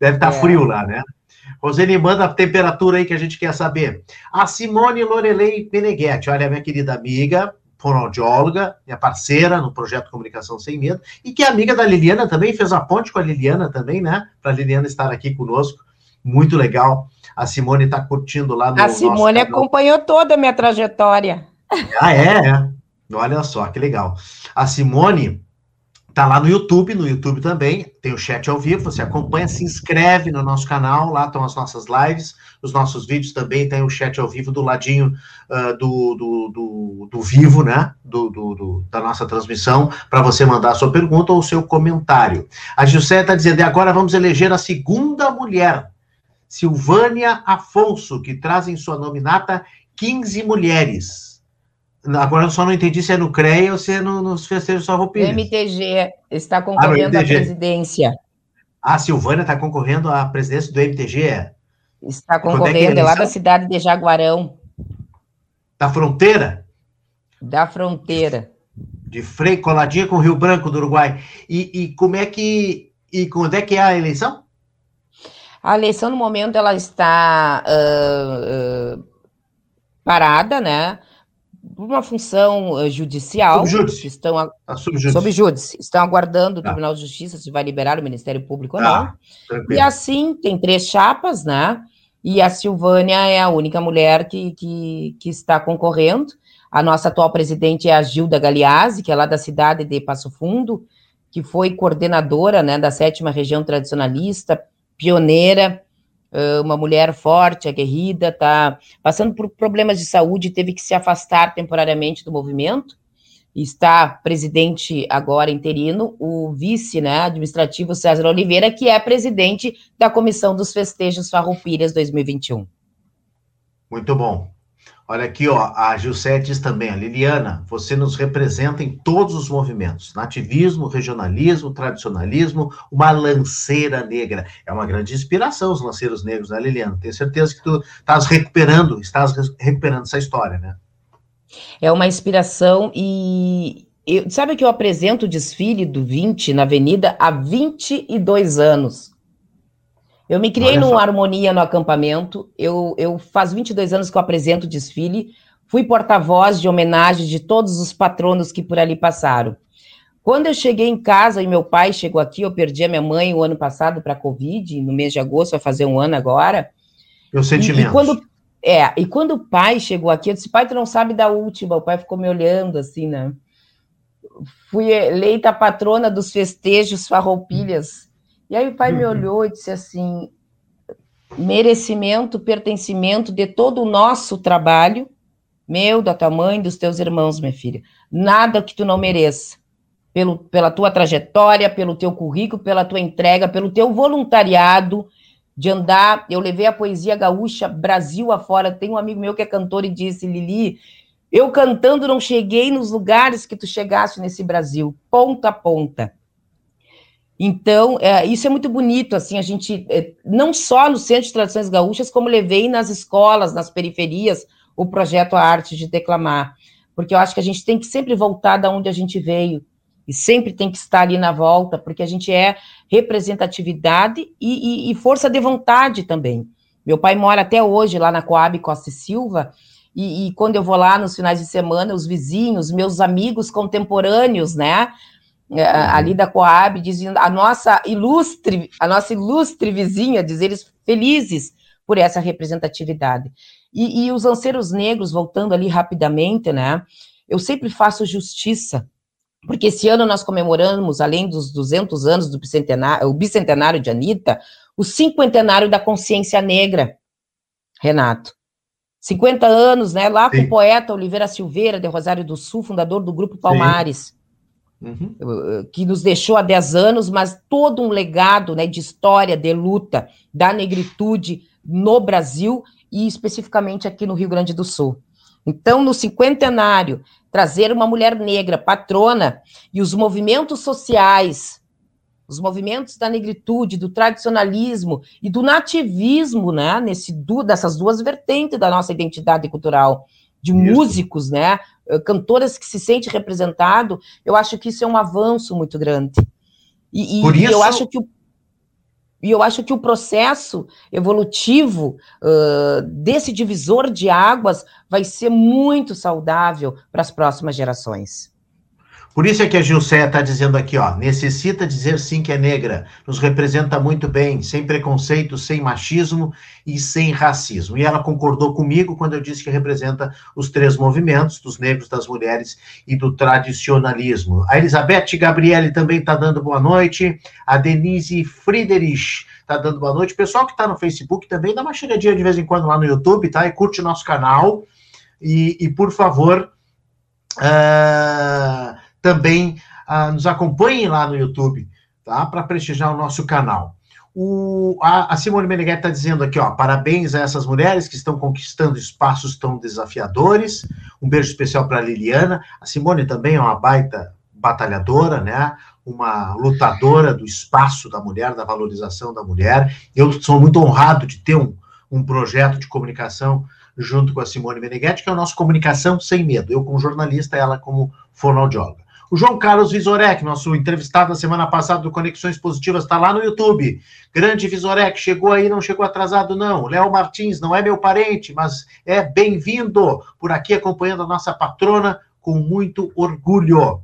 Deve estar tá é. frio lá, né? Roseli, manda a temperatura aí que a gente quer saber. A Simone Lorelei Peneghetti, olha, minha querida amiga, fonoaudióloga, minha parceira no projeto Comunicação Sem Medo, e que é amiga da Liliana também, fez a ponte com a Liliana também, né? Para a Liliana estar aqui conosco. Muito legal. A Simone está curtindo lá no. A Simone acompanhou toda a minha trajetória. Ah, é. Olha só, que legal. A Simone Tá lá no YouTube, no YouTube também, tem o chat ao vivo, você acompanha, se inscreve no nosso canal, lá estão as nossas lives, os nossos vídeos também tem o chat ao vivo do ladinho uh, do, do, do, do, vivo, né, do, do da nossa transmissão, para você mandar a sua pergunta ou o seu comentário. A Gilcé está dizendo, e agora vamos eleger a segunda mulher, Silvânia Afonso, que traz em sua nominata 15 mulheres. Agora eu só não entendi se é no CREA ou se é no, nos festejos Farroupilha. O MTG está ah, concorrendo ah, à presidência. A Silvânia está concorrendo à presidência do MTG? Está concorrendo, é, é lá da cidade de Jaguarão. Da fronteira? Da fronteira. De Frei, coladinha com o Rio Branco do Uruguai. E, e como é que... E quando é que é a eleição? A eleição, no momento, ela está uh, uh, parada, né? Uma função uh, judicial. Subjúdice. Estão a, a subjúdice. Estão aguardando o tá. Tribunal de Justiça se vai liberar o Ministério Público ou tá. não. E assim, tem três chapas, né? E a Silvânia é a única mulher que, que, que está concorrendo. A nossa atual presidente é a Gilda Galeazzi, que é lá da cidade de Passo Fundo, que foi coordenadora né, da sétima região tradicionalista, pioneira, uma mulher forte, aguerrida, está passando por problemas de saúde, teve que se afastar temporariamente do movimento, está presidente agora interino, o vice né, administrativo César Oliveira, que é presidente da Comissão dos Festejos Farroupilhas 2021. Muito bom. Olha aqui, ó, a Gilcé diz também, a Liliana, você nos representa em todos os movimentos, nativismo, regionalismo, tradicionalismo, uma lanceira negra. É uma grande inspiração os lanceiros negros, né, Liliana? Tenho certeza que tu estás recuperando, estás recuperando essa história, né? É uma inspiração e eu, sabe que eu apresento o desfile do 20 na Avenida há 22 anos. Eu me criei numa harmonia no acampamento. Eu, eu faz 22 anos que eu apresento o desfile. Fui porta-voz de homenagem de todos os patronos que por ali passaram. Quando eu cheguei em casa e meu pai chegou aqui, eu perdi a minha mãe o ano passado para a Covid, no mês de agosto, vai fazer um ano agora. Meu sentimento. E, e, quando, é, e quando o pai chegou aqui, eu disse, pai, tu não sabe da última. O pai ficou me olhando assim, né? Fui eleita patrona dos festejos farroupilhas e aí o pai me uhum. olhou e disse assim: merecimento, pertencimento de todo o nosso trabalho, meu, da tua mãe, dos teus irmãos, minha filha. Nada que tu não mereça. Pelo, pela tua trajetória, pelo teu currículo, pela tua entrega, pelo teu voluntariado de andar. Eu levei a poesia gaúcha Brasil afora. Tem um amigo meu que é cantor e disse: Lili, eu cantando não cheguei nos lugares que tu chegaste nesse Brasil, ponta a ponta. Então, é, isso é muito bonito, assim, a gente, é, não só no Centro de Tradições Gaúchas, como levei nas escolas, nas periferias, o projeto A Arte de Declamar, porque eu acho que a gente tem que sempre voltar da onde a gente veio, e sempre tem que estar ali na volta, porque a gente é representatividade e, e, e força de vontade também. Meu pai mora até hoje lá na Coab Costa e Silva, e, e, quando eu vou lá nos finais de semana, os vizinhos, meus amigos contemporâneos, né, ali da Coab, dizendo a nossa ilustre, a nossa ilustre vizinha, diz eles felizes por essa representatividade. E, e os lanceiros negros, voltando ali rapidamente, né? Eu sempre faço justiça, porque esse ano nós comemoramos, além dos 200 anos do bicentenário, o bicentenário de Anitta, o cinquentenário da consciência negra, Renato. 50 anos, né? Lá Sim. com o poeta Oliveira Silveira, de Rosário do Sul, fundador do Grupo Palmares. Sim uhum. que nos deixou há 10 anos, mas todo um legado né, de história, de luta da negritude no Brasil e especificamente aqui no Rio Grande do Sul. Então, no cinquentenário, trazer uma mulher negra patrona e os movimentos sociais, os movimentos da negritude, do tradicionalismo e do nativismo, né, nesse, dessas duas vertentes da nossa identidade cultural, de Isso. músicos, né, eh, cantoras que se sente representado, eu acho que isso é um avanço muito grande. E, Por isso... eu acho que o e eu acho que o processo evolutivo uh, desse divisor de águas vai ser muito saudável para as próximas gerações. Por isso é que a Gilceia está dizendo aqui, ó, necessita dizer sim que é negra, nos representa muito bem, sem preconceito, sem machismo e sem racismo. E ela concordou comigo quando eu disse que representa os três movimentos, dos negros, das mulheres e do tradicionalismo. A Elizabeth Gabriele também está dando boa noite, a Denise Friedrich está dando boa noite. O pessoal que está no Facebook também dá uma chegadinha de vez em quando lá no YouTube, tá? E curte o nosso canal. E, e por favor, uh, também uh, nos acompanhem lá no YouTube, tá? Para prestigiar o nosso canal. O, a, a, Simone Meneghetti está dizendo aqui, ó, parabéns a essas mulheres que estão conquistando espaços tão desafiadores. Um beijo especial para a Liliana. A Simone também é uma baita batalhadora, né? Uma lutadora do espaço da mulher, da valorização da mulher. Eu sou muito honrado de ter um, um projeto de comunicação junto com a Simone Meneghetti, que é o nosso Comunicação Sem Medo. Eu como jornalista, ela como fonoaudióloga. O João Carlos Visorek, nosso entrevistado da semana passada do Conexões Positivas, está lá no YouTube. Grande Visorek, chegou aí, não chegou atrasado, não. Léo Martins, não é meu parente, mas é bem-vindo por aqui acompanhando a nossa patrona com muito orgulho.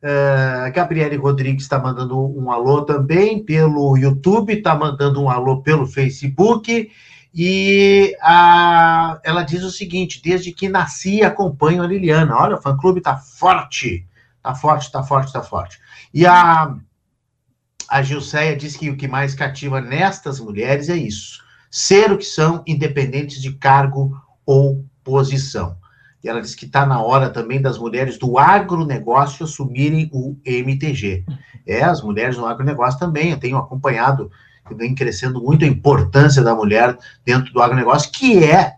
Uh, Gabriele Rodrigues está mandando um alô também pelo YouTube, está mandando um alô pelo Facebook. E a, ela diz o seguinte: desde que nasci acompanho a Liliana. Olha, o fã-clube está forte. Tá forte, tá forte, tá forte. E a, a Gilceia diz que o que mais cativa nestas mulheres é isso: ser o que são, independentes de cargo ou posição. E ela diz que está na hora também das mulheres do agronegócio assumirem o MTG. É, as mulheres no agronegócio também, eu tenho acompanhado, vem crescendo muito a importância da mulher dentro do agronegócio, que é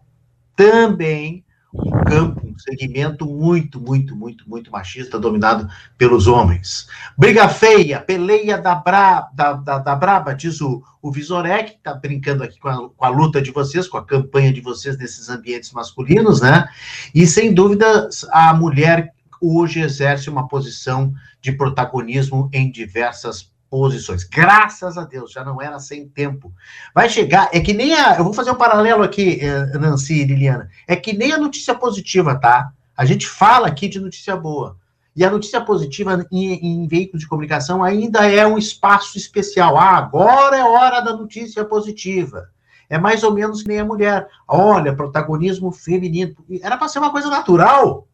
também um campo, um segmento muito, muito, muito, muito machista, dominado pelos homens. Briga feia, peleia da, bra, da, da, da Braba, diz o, o Visorek, que está brincando aqui com a, com a luta de vocês, com a campanha de vocês nesses ambientes masculinos, né? E sem dúvida, a mulher hoje exerce uma posição de protagonismo em diversas posições. Graças a Deus, já não era sem tempo. Vai chegar, é que nem a. Eu vou fazer um paralelo aqui, eh, Nancy e Liliana. É que nem a notícia positiva, tá? A gente fala aqui de notícia boa. E a notícia positiva em, em veículos de comunicação ainda é um espaço especial. Ah, agora é hora da notícia positiva. É mais ou menos que nem a mulher. Olha, protagonismo feminino. Era para ser uma coisa natural,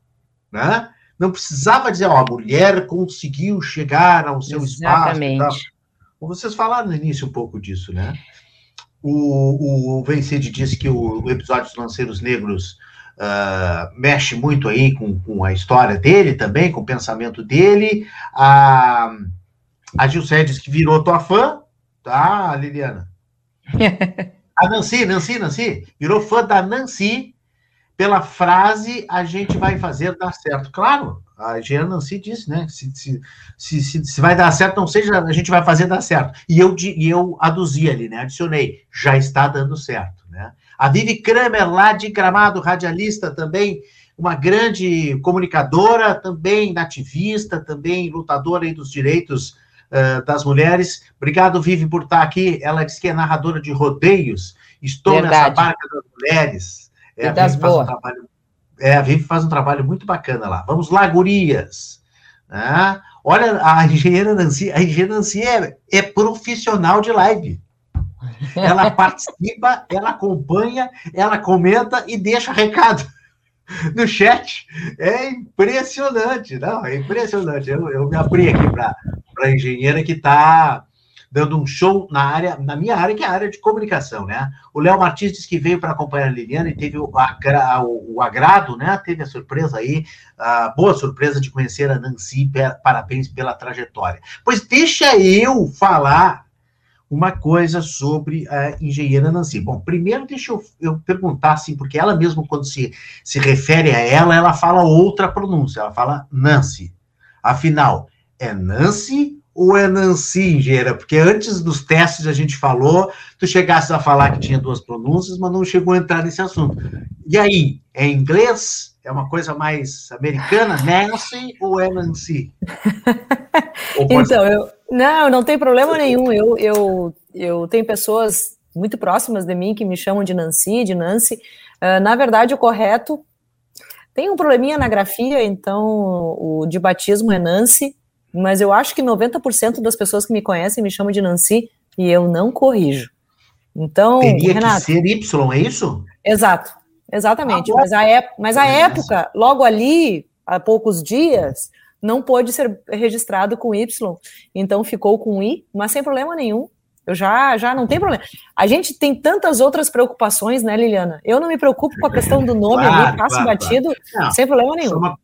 né? Não precisava dizer, ó, a mulher conseguiu chegar ao seu Exatamente. espaço. Vocês falaram no início um pouco disso, né? O, o Vencede disse que o, o episódio dos Lanceiros Negros uh, mexe muito aí com, com a história dele também, com o pensamento dele. A, a Gilcé disse que virou tua fã, tá, Liliana? a Nancy, Nancy, Nancy, virou fã da Nancy pela frase a gente vai fazer dar certo. Claro, a Jean Nancy disse, né? Se, se, se, se, vai dar certo, não seja, a gente vai fazer dar certo. E eu, e eu aduzi ali, né? Adicionei, já está dando certo, né? A Vivi Kramer, lá de Gramado, radialista também, uma grande comunicadora, também nativista, também lutadora aí dos direitos uh, das mulheres. Obrigado, Vivi, por estar aqui. Ela disse que é narradora de rodeios. Estou Verdade. nessa barca das mulheres é, e das boas. Um trabalho, é, a Vivi faz um trabalho muito bacana lá. Vamos lá, gurias. Né? Olha, a engenheira Nancy, a engenheira Nancy é, é profissional de live. Ela participa, ela acompanha, ela comenta e deixa recado no chat. É impressionante, não? É impressionante. Eu, eu me abri aqui para a engenheira que está dando um show na área, na minha área, que é a área de comunicação, né? O Léo Martins disse que veio para acompanhar a Liliana e teve o, agra, o, o, agrado, né? Teve a surpresa aí, a boa surpresa de conhecer a Nancy. Parabéns pela trajetória. Pois deixa eu falar uma coisa sobre a engenheira Nancy. Bom, primeiro deixa eu, eu, perguntar, assim, porque ela mesmo, quando se, se refere a ela, ela fala outra pronúncia, ela fala Nancy. Afinal, é Nancy ou é Nancy, engenheira? Porque antes dos testes a gente falou, tu chegasse a falar que tinha duas pronúncias, mas não chegou a entrar nesse assunto. E aí, é inglês? É uma coisa mais americana? Nancy ou é Nancy? então, eu, não, não tem problema nenhum. Eu, eu, eu tenho pessoas muito próximas de mim que me chamam de Nancy, de Nancy. Uh, na verdade, o correto Tem um probleminha na grafia, então o de batismo é Nancy, mas eu acho que 90% das pessoas que me conhecem me chamam de Nancy e eu não corrijo. Então, Teria Renato, que ser Y, é isso? Exato, exatamente. Mas a, mas a época, logo ali, há poucos dias, não pôde ser registrado com Y, então ficou com I, mas sem problema nenhum. Eu já, já não tem problema. A gente tem tantas outras preocupações, né, Liliana? Eu não me preocupo com a questão do nome claro, ali, passo claro, batido, claro. sem problema nenhum. Uma,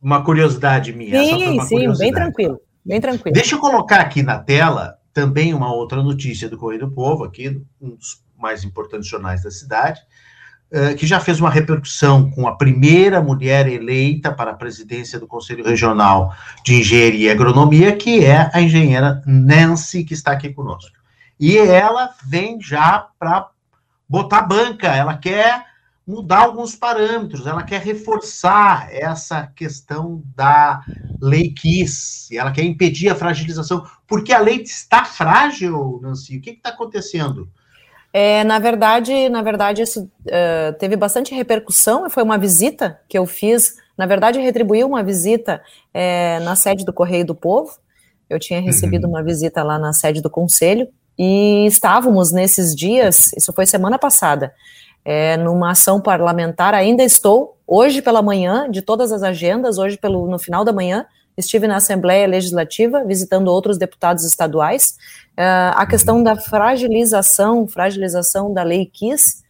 uma, curiosidade minha. Sim, sim, bem tranquilo, bem tranquilo. Deixa eu colocar aqui na tela também uma outra notícia do Correio do Povo, aqui, um dos mais importantes jornais da cidade, uh, que já fez uma repercussão com a primeira mulher eleita para a presidência do Conselho Regional de Engenharia e Agronomia, que é a engenheira Nancy, que está aqui conosco. E ela vem já para botar banca, ela quer mudar alguns parâmetros, ela quer reforçar essa questão da lei KISS, ela quer impedir a fragilização, porque a lei está frágil, Nancy, o que está acontecendo? É, na verdade, na verdade, isso uh, teve bastante repercussão, foi uma visita que eu fiz, na verdade, retribuiu uma visita é, na sede do Correio do Povo, eu tinha recebido uhum. uma visita lá na sede do Conselho, e estávamos nesses dias, isso foi semana passada, é, numa ação parlamentar, ainda estou, hoje pela manhã, de todas as agendas, hoje pelo, no final da manhã, estive na Assembleia Legislativa visitando outros deputados estaduais, é, a questão da fragilização, fragilização da lei KISS,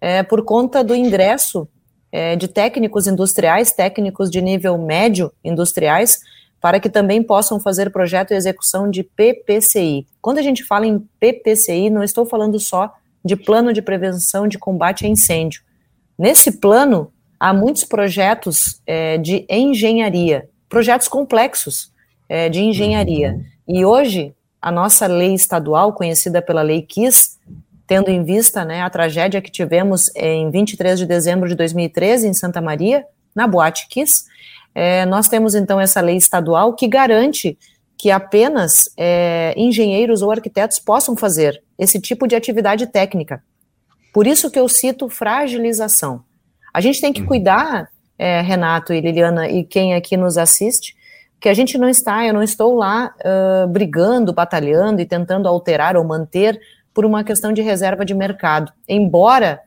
é, por conta do ingresso é, de técnicos industriais, técnicos de nível médio industriais, para que também possam fazer projeto e execução de PPCI. Quando a gente fala em PPCI, não estou falando só de plano de prevenção de combate a incêndio. Nesse plano, há muitos projetos é, de engenharia, projetos complexos é, de engenharia. Uhum. E hoje, a nossa lei estadual, conhecida pela Lei KISS, tendo em vista né, a tragédia que tivemos em 23 de dezembro de 2013 em Santa Maria, na Boate Kiss, é, nós temos então essa lei estadual que garante que apenas é, engenheiros ou arquitetos possam fazer esse tipo de atividade técnica. Por isso que eu cito fragilização. A gente tem que uhum. cuidar, é, Renato e Liliana, e quem aqui nos assiste, que a gente não está, eu não estou lá uh, brigando, batalhando e tentando alterar ou manter por uma questão de reserva de mercado. Embora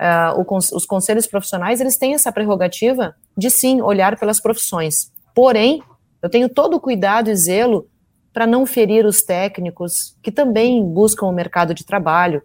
uh, o, os conselhos profissionais eles têm essa prerrogativa de sim olhar pelas profissões. Porém, eu tenho todo o cuidado e zelo para não ferir os técnicos que também buscam o mercado de trabalho.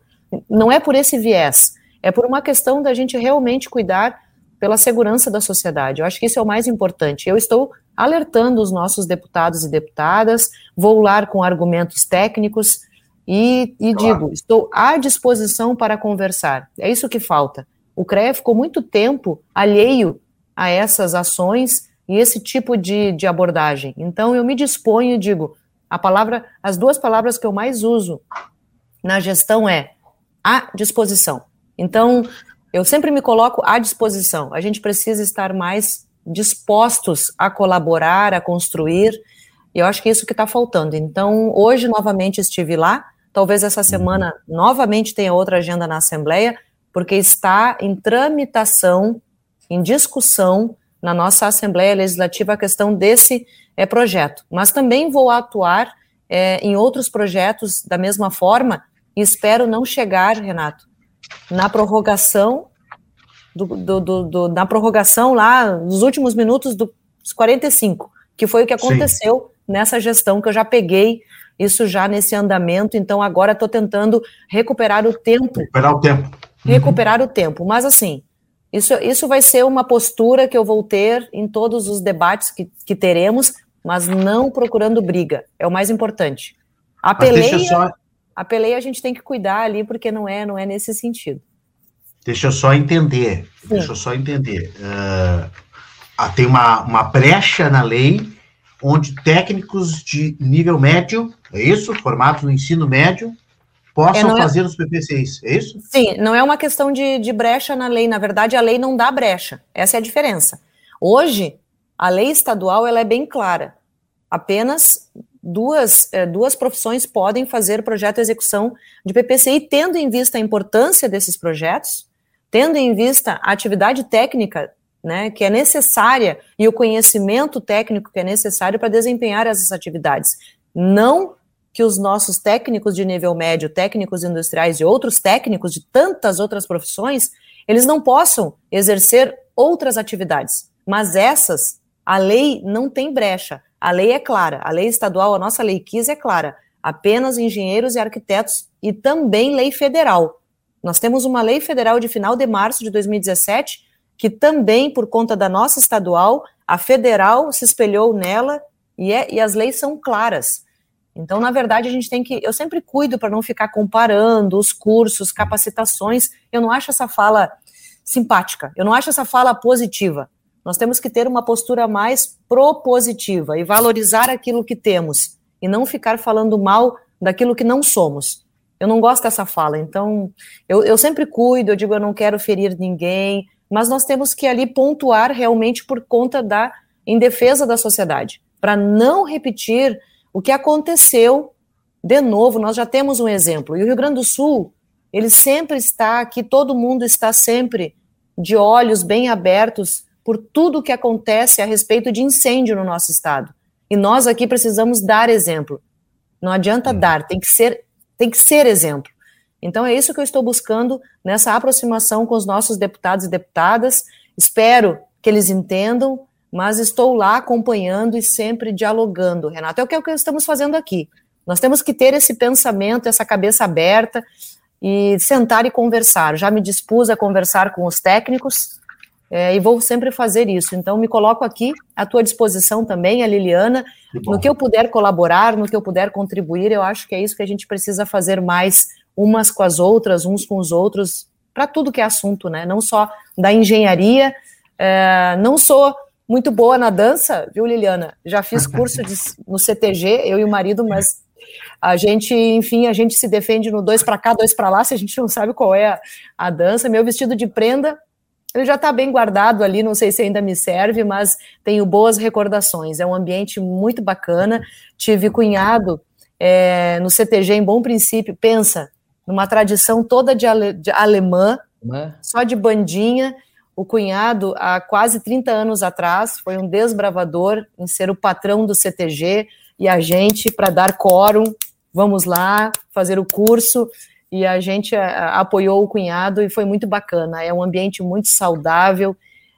Não é por esse viés, é por uma questão da gente realmente cuidar pela segurança da sociedade. Eu acho que isso é o mais importante. Eu estou alertando os nossos deputados e deputadas, vou lá com argumentos técnicos e, e claro. digo, estou à disposição para conversar. É isso que falta. O CREA ficou muito tempo alheio a essas ações e esse tipo de, de abordagem. Então, eu me disponho e digo, a palavra, as duas palavras que eu mais uso na gestão é à disposição. Então, eu sempre me coloco à disposição. A gente precisa estar mais dispostos a colaborar, a construir, e eu acho que é isso que está faltando. Então, hoje, novamente, estive lá, talvez essa semana, novamente, tenha outra agenda na Assembleia, porque está em tramitação, em discussão, na nossa Assembleia Legislativa, a questão desse é, projeto. Mas também vou atuar é, em outros projetos da mesma forma, e espero não chegar, Renato, na prorrogação do, do, do, do, na prorrogação lá, nos últimos minutos dos 45, que foi o que aconteceu Sim. nessa gestão que eu já peguei isso já nesse andamento, então agora estou tentando recuperar o tempo. Recuperar o tempo. Uhum. Recuperar o tempo. Mas assim, isso, isso vai ser uma postura que eu vou ter em todos os debates que, que teremos, mas não procurando briga. É o mais importante. A peleia, só... a peleia a gente tem que cuidar ali, porque não é, não é nesse sentido. Deixa eu só entender, Sim. deixa eu só entender. Uh, tem uma, uma brecha na lei onde técnicos de nível médio, é isso? Formados no ensino médio, possam é, fazer é... os PPCs, é isso? Sim, não é uma questão de, de brecha na lei, na verdade a lei não dá brecha, essa é a diferença. Hoje, a lei estadual ela é bem clara, apenas duas, é, duas profissões podem fazer projeto de execução de PPCI, tendo em vista a importância desses projetos, tendo em vista a atividade técnica né, que é necessária e o conhecimento técnico que é necessário para desempenhar essas atividades. Não que os nossos técnicos de nível médio, técnicos industriais e outros técnicos de tantas outras profissões, eles não possam exercer outras atividades. Mas essas, a lei não tem brecha. A lei é clara. A lei estadual, a nossa lei 15 é clara. Apenas engenheiros e arquitetos e também lei federal. Nós temos uma lei federal de final de março de 2017 que também, por conta da nossa estadual, a federal se espelhou nela e, é, e as leis são claras. Então, na verdade, a gente tem que. Eu sempre cuido para não ficar comparando os cursos, capacitações. Eu não acho essa fala simpática, eu não acho essa fala positiva. Nós temos que ter uma postura mais propositiva e valorizar aquilo que temos e não ficar falando mal daquilo que não somos. Eu não gosto dessa fala, então eu, eu sempre cuido, eu digo, eu não quero ferir ninguém, mas nós temos que ali pontuar realmente por conta da, em defesa da sociedade, para não repetir o que aconteceu de novo, nós já temos um exemplo. E o Rio Grande do Sul, ele sempre está aqui, todo mundo está sempre de olhos bem abertos por tudo o que acontece a respeito de incêndio no nosso estado. E nós aqui precisamos dar exemplo. Não adianta dar, tem que ser, tem que ser exemplo. Então é isso que eu estou buscando nessa aproximação com os nossos deputados e deputadas. Espero que eles entendam, mas estou lá acompanhando e sempre dialogando, Renato. É o que, é o que estamos fazendo aqui. Nós temos que ter esse pensamento, essa cabeça aberta e sentar e conversar. Já me dispus a conversar com os técnicos é, e vou sempre fazer isso. Então, me coloco aqui à tua disposição também, a Liliana, no que eu puder colaborar, no que eu puder contribuir. Eu acho que é isso que a gente precisa fazer mais umas com as outras, uns com os outros, para tudo que é assunto, né? Não só da engenharia. É, não sou muito boa na dança, viu, Liliana? Já fiz curso de, no CTG, eu e o marido, mas a gente, enfim, a gente se defende no dois para cá, dois para lá, se a gente não sabe qual é a, a dança. Meu vestido de prenda, ele já está bem guardado ali, não sei se ainda me serve, mas tenho boas recordações. É um ambiente muito bacana. Tive cunhado é, no CTG em Bom Princípio, pensa, numa tradição toda de, ale, de alemã, só de bandinha o cunhado, há quase 30 anos atrás, foi um desbravador em ser o patrão do CTG e a gente, para dar quórum, vamos lá fazer o curso. E a gente eh, apoiou o cunhado e foi muito bacana. É um ambiente muito saudável,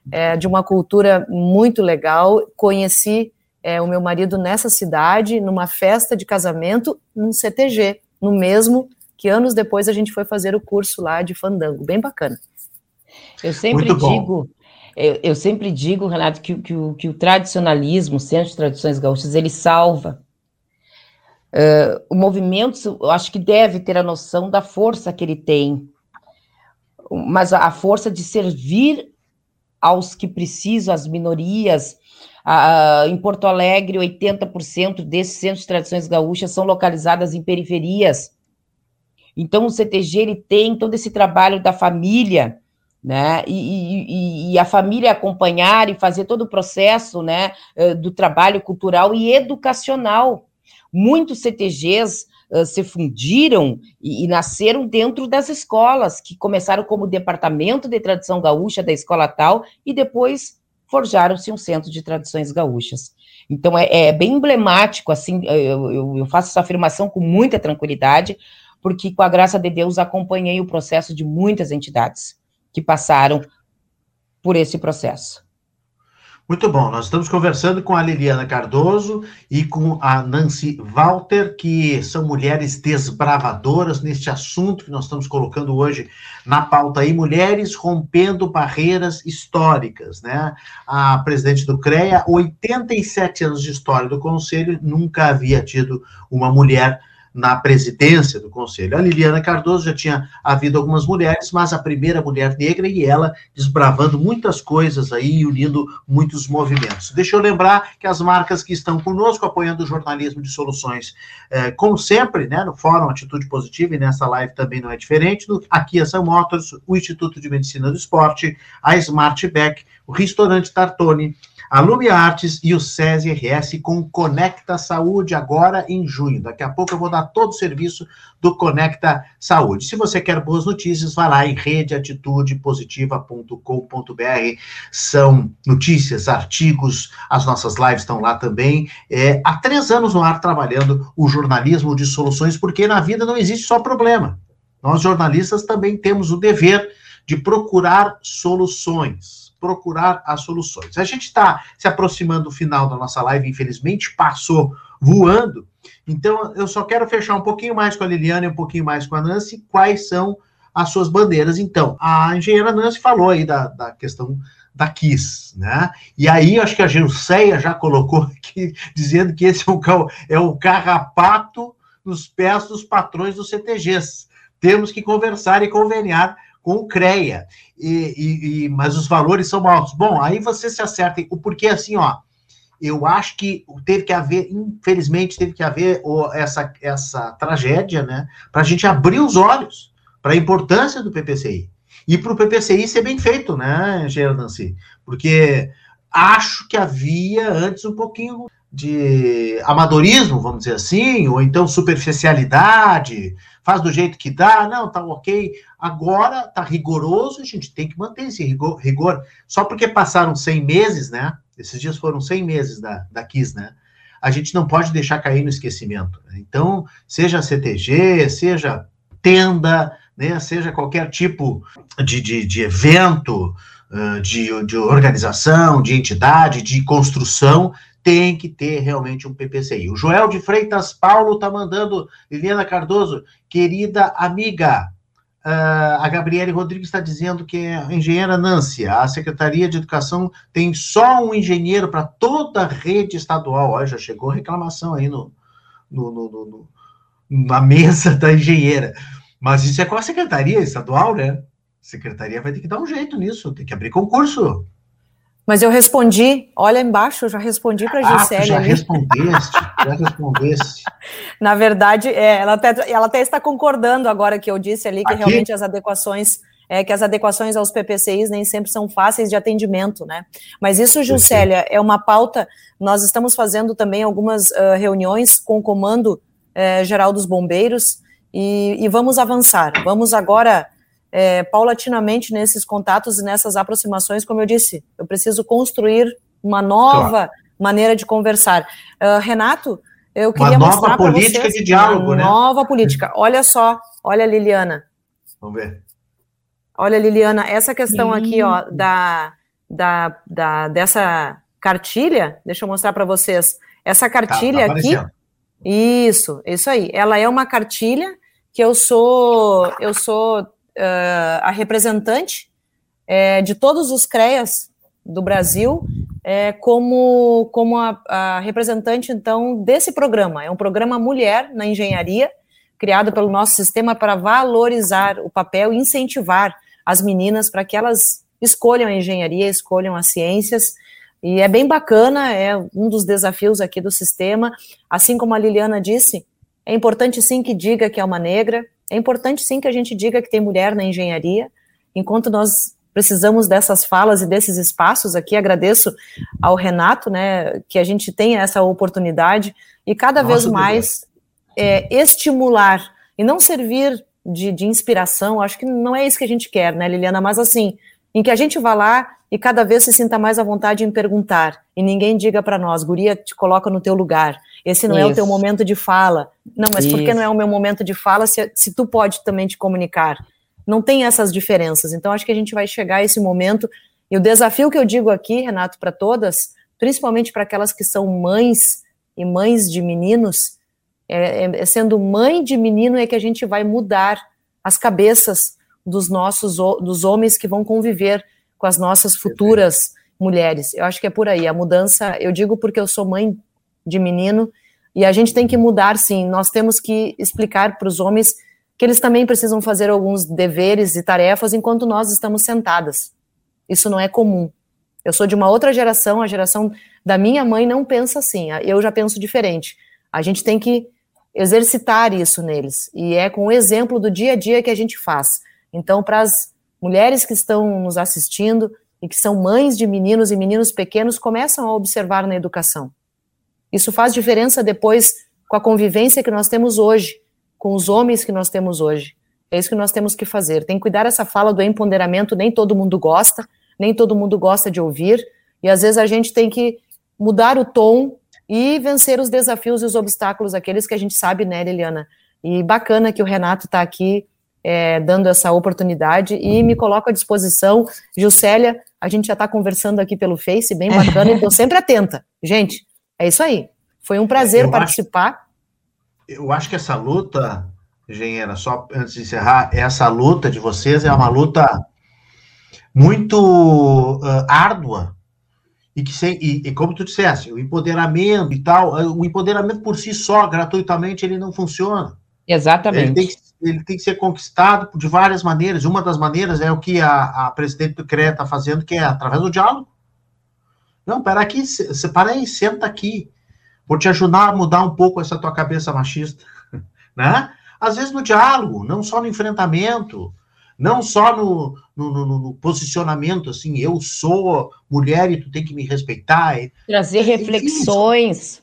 é, de uma cultura muito legal. Conheci é, o meu marido nessa cidade, numa festa de casamento, no CTG, no mesmo que anos depois a gente foi fazer o curso lá de fandango. Bem bacana. Eu sempre digo, eu, eu, sempre digo, Renato, que, que, o, que o tradicionalismo, o Centro de Tradições Gaúchas, ele salva. Uh, o movimento, eu acho que deve ter a noção da força que ele tem, mas a, a força de servir aos que precisam, às minorias. Uh, em Porto Alegre, 80% desses centros de tradições gaúchas são localizadas em periferias. Então, o CTG ele tem todo esse trabalho da família, né? E, e, e, a família acompanhar e fazer todo o processo, né, eh, do trabalho cultural e educacional. Muitos CTGs uh, se fundiram e, e, nasceram dentro das escolas, que começaram como departamento de tradição gaúcha da escola tal e depois forjaram-se um centro de tradições gaúchas. Então é, é bem emblemático, assim, eu, eu, eu faço essa afirmação com muita tranquilidade, porque com a graça de Deus acompanhei o processo de muitas entidades que passaram por esse processo. Muito bom, nós estamos conversando com a Liliana Cardoso e com a Nancy Walter, que são mulheres desbravadoras neste assunto que nós estamos colocando hoje na pauta aí, mulheres rompendo barreiras históricas, né? A presidente do CREA, 87 anos de história do Conselho, nunca havia tido uma mulher na presidência do conselho. A Liliana Cardoso já tinha havido algumas mulheres, mas a primeira mulher negra e ela desbravando muitas coisas aí, unindo muitos movimentos. Deixa eu lembrar que as marcas que estão conosco apoiando o jornalismo de soluções, é, como sempre, né, no Fórum Atitude Positiva e nessa live também não é diferente, aqui a São Motors, o Instituto de Medicina do Esporte, a Smartback, o Restaurante Tartone, a Lume Artes e o SESI RS com Conecta Saúde agora em junho. Daqui a pouco eu vou dar todo o serviço do Conecta Saúde. Se você quer boas notícias, vá lá em redeatitudepositiva.com.br. São notícias, artigos, as nossas lives estão lá também. É, há três anos no ar trabalhando o jornalismo de soluções, porque na vida não existe só problema. Nós, jornalistas, também temos o dever de procurar soluções procurar as soluções. A gente está se aproximando do final da nossa live, infelizmente passou voando, então eu só quero fechar um pouquinho mais com a Liliana e um pouquinho mais com a Nancy, quais são as suas bandeiras. Então, a engenheira Nancy falou aí da, da questão da KISS, né? E aí, acho que a Gilceia já colocou aqui, dizendo que esse é o, é o carrapato nos pés dos patrões dos CTGs. Temos que conversar e conveniar com o CREA, e, e, e, mas os valores são altos. Bom, aí você se acerta, o porquê assim, ó, eu acho que teve que haver, infelizmente, teve que haver essa, essa tragédia, né, para a gente abrir os olhos para a importância do PPCI. E para o PPCI ser bem feito, né, Engenheiro Nancy? Porque acho que havia antes um pouquinho de amadorismo, vamos dizer assim, ou então superficialidade, faz do jeito que dá, não, tá ok. Agora tá rigoroso, a gente tem que manter esse rigor. rigor. Só porque passaram 100 meses, né? Esses dias foram 100 meses da, da KISS, né? A gente não pode deixar cair no esquecimento. Né? Então, seja CTG, seja tenda, né? seja qualquer tipo de, de, de evento, de, de organização, de entidade, de construção, tem que ter realmente um PPCI. O Joel de Freitas Paulo está mandando, Liliana Cardoso, querida amiga, uh, a Gabriele Rodrigues está dizendo que é engenheira Nancy, a Secretaria de Educação tem só um engenheiro para toda a rede estadual. Olha, já chegou reclamação aí no, no, no, no, na mesa da engenheira. Mas isso é com a Secretaria Estadual, né? A Secretaria vai ter que dar um jeito nisso, tem que abrir concurso. Mas eu respondi, olha embaixo, eu já respondi para a Gisele. Ah, já ali. respondeste, já respondeste. Na verdade, é, ela, até, ela até está concordando agora que eu disse ali que Aqui? realmente as adequações, é, que as adequações aos PPCIs nem sempre são fáceis de atendimento, né? Mas isso, Juscelia, é uma pauta, nós estamos fazendo também algumas uh, reuniões com o Comando uh, Geral dos Bombeiros e, e vamos avançar. Vamos agora é, paulatinamente nesses contatos e nessas aproximações, como eu disse, eu preciso construir uma nova claro. maneira de conversar. Uh, Renato, eu queria uma nova política vocês, de diálogo, uma né? Nova política. Olha só, olha Liliana. Vamos ver. Olha, Liliana, essa questão Sim. aqui, ó, da, da, da, dessa cartilha, deixa eu mostrar para vocês. Essa cartilha tá, tá aqui, isso, isso aí. Ela é uma cartilha que eu sou, eu sou uh, a representante é, de todos os CREAS do Brasil é, como, como a, a, representante, então, desse programa. É um programa Mulher na Engenharia, criado pelo nosso sistema para valorizar o papel e incentivar as meninas para que elas escolham a engenharia, escolham as ciências, e é bem bacana, é um dos desafios aqui do sistema. Assim como a Liliana disse, é importante sim que diga que é uma negra, é importante sim que a gente diga que tem mulher na engenharia, enquanto nós precisamos dessas falas e desses espaços aqui. Agradeço ao Renato, né, que a gente tenha essa oportunidade e cada Nossa, vez mais é, estimular e não servir de, de, inspiração. Acho que não é isso que a gente quer, né, Liliana? Mas assim, em que a gente vá lá e cada vez se sinta mais à vontade em perguntar e ninguém diga para nós, Guria, te coloca no teu lugar. Esse não Isso. é o teu momento de fala. Não, mas Isso. por que não é o meu momento de fala se, se tu pode também te comunicar? Não tem essas diferenças. Então, acho que a gente vai chegar a esse momento. E o desafio que eu digo aqui, Renato, para todas, principalmente para aquelas que são mães e mães de meninos, é, é, sendo mãe de menino é que a gente vai mudar as cabeças dos nossos dos homens que vão conviver com as nossas futuras mulheres. Eu acho que é por aí. A mudança, eu digo porque eu sou mãe de menino, e a gente tem que mudar, sim. Nós temos que explicar para os homens que eles também precisam fazer alguns deveres e tarefas enquanto nós estamos sentadas. Isso não é comum. Eu sou de uma outra geração, a geração da minha mãe não pensa assim, eu já penso diferente. A gente tem que exercitar isso neles, e é com o exemplo do dia a dia que a gente faz. Então, para as mulheres que estão nos assistindo, e que são mães de meninos e meninos pequenos começam a observar na educação. Isso faz diferença depois com a convivência que nós temos hoje, com os homens que nós temos hoje. É isso que nós temos que fazer. Tem que cuidar essa fala do empoderamento, nem todo mundo gosta, nem todo mundo gosta de ouvir, e às vezes a gente tem que mudar o tom e vencer os desafios e os obstáculos, aqueles que a gente sabe, né, Liliana? E bacana que o Renato está aqui é, dando essa oportunidade e me coloco à disposição. Gilcélia, a gente já está conversando aqui pelo Face, bem bacana, e estou sempre atenta. Gente, é isso aí. Foi um prazer eu participar. Acho, eu acho que essa luta, engenheira, só antes de encerrar, essa luta de vocês é uma luta muito uh, árdua, e que sem, e, e, como tu disseste, o empoderamento e tal, o empoderamento por si só, gratuitamente, ele não funciona. Exatamente. Ele tem, que, ele tem que ser conquistado de várias maneiras. Uma das maneiras é o que a, a presidente do CREA está fazendo, que é através do diálogo. Não, pera aqui, separa aí, senta aqui. Vou te ajudar a mudar um pouco essa tua cabeça machista, né? Às vezes no diálogo, não só no enfrentamento, não só no, no, no, no, posicionamento, assim, eu sou mulher e tu tem que me respeitar. Trazer reflexões.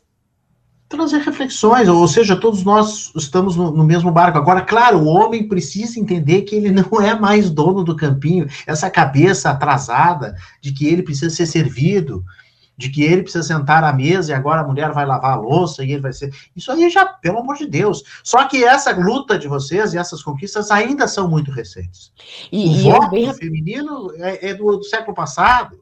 Trazer reflexões, ou seja, todos nós estamos no, no, mesmo barco. Agora, claro, o homem precisa entender que ele não é mais dono do campinho, essa cabeça atrasada de que ele precisa ser servido, de que ele precisa sentar à mesa e agora a mulher vai lavar a louça e ele vai ser. Isso aí já, pelo amor de Deus. Só que essa luta de vocês e essas conquistas ainda são muito recentes. E, o e voto bem... feminino é, é do, do, século passado.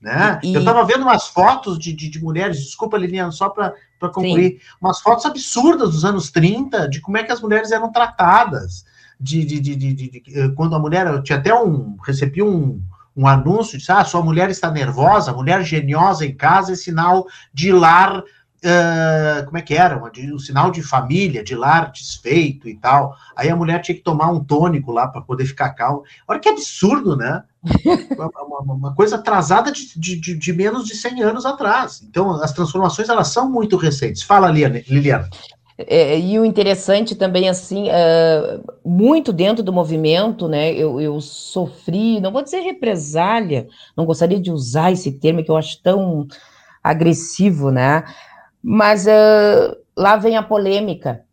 Né? E... Eu estava vendo umas fotos de, de, de, mulheres, desculpa, Liliana, só para concluir, Sim. umas fotos absurdas dos anos 30 de como é que as mulheres eram tratadas. De, de, de, de, de quando a mulher, eu tinha até um, recebi um, um anúncio de ah, sua mulher está nervosa, mulher geniosa em casa é sinal de lar, uh, como é que era? Um, um sinal de família, de lar desfeito e tal. Aí a mulher tinha que tomar um tônico lá para poder ficar calma. Olha que absurdo, né? uma, uma, coisa atrasada de, de, de, menos de 100 anos atrás. Então, as transformações, elas são muito recentes. Fala, Liliana. É, e o interessante também, assim, é, muito dentro do movimento, né, eu, eu, sofri, não vou dizer represália, não gostaria de usar esse termo que eu acho tão agressivo, né, mas é, lá vem a polêmica,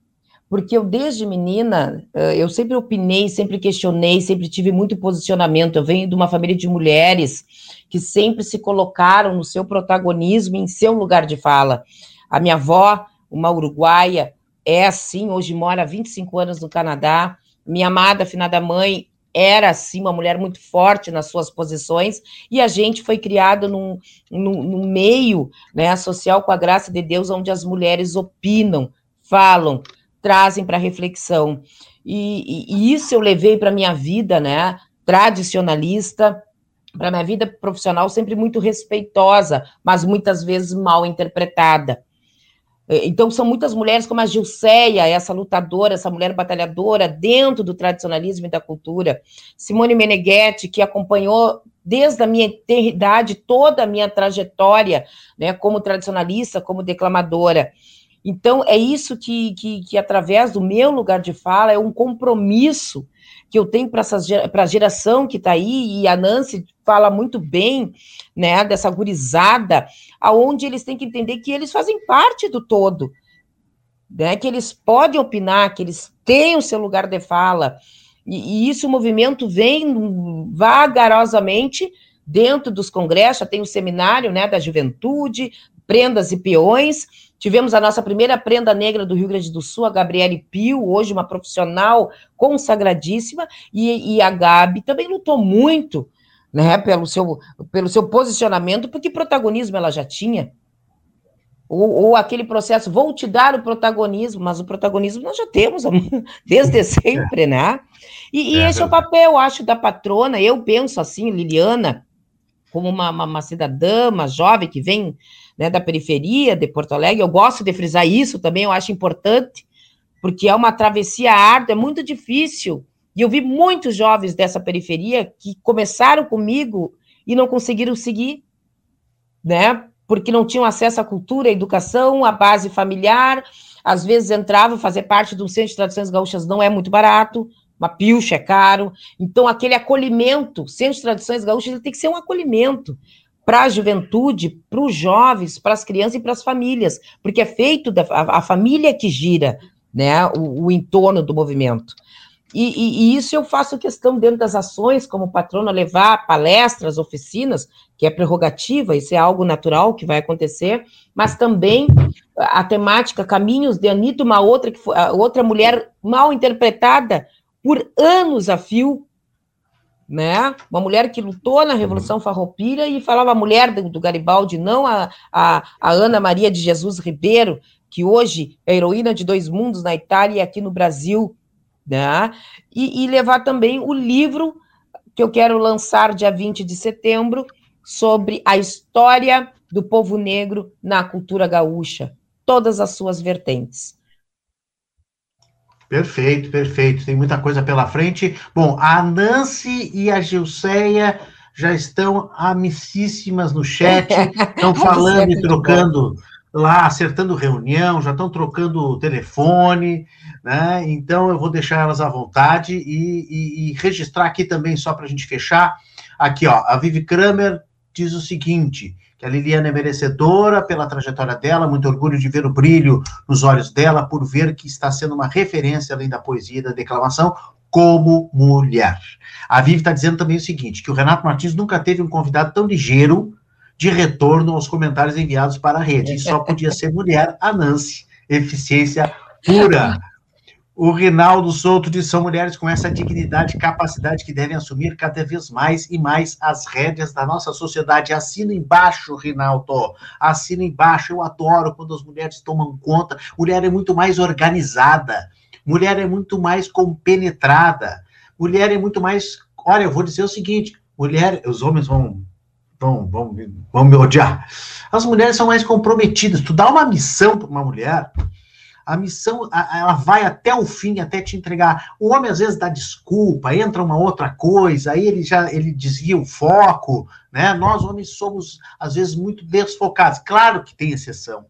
porque eu desde menina, é, eu sempre opinei, sempre questionei, sempre tive muito posicionamento, eu venho de uma família de mulheres que sempre se colocaram no seu protagonismo, em seu lugar de fala, a minha avó, uma uruguaia, é assim, hoje mora há 25 anos no Canadá. Minha amada, afinada mãe, era assim uma mulher muito forte nas suas posições e a gente foi criado num, num, num, meio né, social com a graça de Deus onde as mulheres opinam, falam, trazem para reflexão e, e, e, isso eu levei para minha vida, né, tradicionalista, para minha vida profissional sempre muito respeitosa, mas muitas vezes mal interpretada. É, então, são muitas mulheres como a Gilceia, essa lutadora, essa mulher batalhadora dentro do tradicionalismo e da cultura. Simone Meneghetti, que acompanhou desde a minha eternidade toda a minha trajetória, né, como tradicionalista, como declamadora. Então, é isso que, que, que, através do meu lugar de fala, é um compromisso que eu tenho para a geração que está aí, e a Nancy fala muito bem, né, dessa gurizada, aonde eles têm que entender que eles fazem parte do todo, né, que eles podem opinar, que eles têm o seu lugar de fala, e, e isso o movimento vem vagarosamente dentro dos congressos, já tem o seminário, né, da juventude, prendas e peões, Tivemos a nossa primeira prenda negra do Rio Grande do Sul, a Gabriele Pio, hoje uma profissional consagradíssima, e, e a Gabi também lutou muito né, pelo, seu, pelo seu posicionamento, porque protagonismo ela já tinha. Ou, ou, aquele processo, vou te dar o protagonismo, mas o protagonismo nós já temos desde sempre, né? E, e é, esse é o papel, acho, da patrona. Eu penso assim, Liliana, como uma, uma, uma cidadã, uma jovem que vem né, da periferia de Porto Alegre. Eu gosto de frisar isso também, eu acho importante, porque é uma travessia árdua, é muito difícil. E eu vi muitos jovens dessa periferia que começaram comigo e não conseguiram seguir, né? Porque não tinham acesso à cultura, à educação, à base familiar. Às vezes entravam, fazer parte do centro de tradições gaúchas não é muito barato, uma pilcha é caro. Então, aquele acolhimento, Centro de Tradições Gaúchas, ele tem que ser um acolhimento para a juventude, para os jovens, para as crianças e para as famílias, porque é feito da a, a família que gira né, o, o entorno do movimento. E, e, e, isso eu faço questão dentro das ações, como patrona, levar palestras, oficinas, que é prerrogativa, isso é algo natural que vai acontecer, mas também a temática Caminhos de Anitta, uma outra, que foi, outra mulher mal interpretada por anos a fio, né? Uma mulher que lutou na Revolução Farroupilha e falava a mulher do, do Garibaldi, não a, a, a Ana Maria de Jesus Ribeiro, que hoje é heroína de dois mundos na Itália e aqui no Brasil, né? E, e, levar também o livro que eu quero lançar dia 20 de setembro sobre a história do povo negro na cultura gaúcha, todas as suas vertentes. Perfeito, perfeito. Tem muita coisa pela frente. Bom, a Nancy e a Gilceia já estão amicíssimas no chat, estão falando e trocando lá, acertando reunião, já estão trocando telefone, né? Então eu vou deixar elas à vontade e, e, e registrar aqui também, só para a gente fechar. Aqui, ó, a Vivi Kramer diz o seguinte: a Liliana é merecedora pela trajetória dela, muito orgulho de ver o brilho nos olhos dela, por ver que está sendo uma referência além da poesia e da declamação, como mulher. A Vivi está dizendo também o seguinte: que o Renato Martins nunca teve um convidado tão ligeiro de retorno aos comentários enviados para a rede. E só podia ser mulher, a Nancy. Eficiência pura. O Rinaldo Souto diz: são mulheres com essa dignidade e capacidade que devem assumir cada vez mais e mais as rédeas da nossa sociedade. Assina embaixo, Rinaldo. Assina embaixo. Eu adoro quando as mulheres tomam conta. Mulher é muito mais organizada. Mulher é muito mais compenetrada. Mulher é muito mais. Olha, eu vou dizer o seguinte: mulher, os homens vão vão, vão, vão me odiar. As mulheres são mais comprometidas. Tu dá uma missão para uma mulher, a missão ela vai até o fim, até te entregar. O homem às vezes dá desculpa, entra uma outra coisa, aí ele já ele desvia o foco, né? Nós homens somos às vezes muito desfocados. Claro que tem exceção.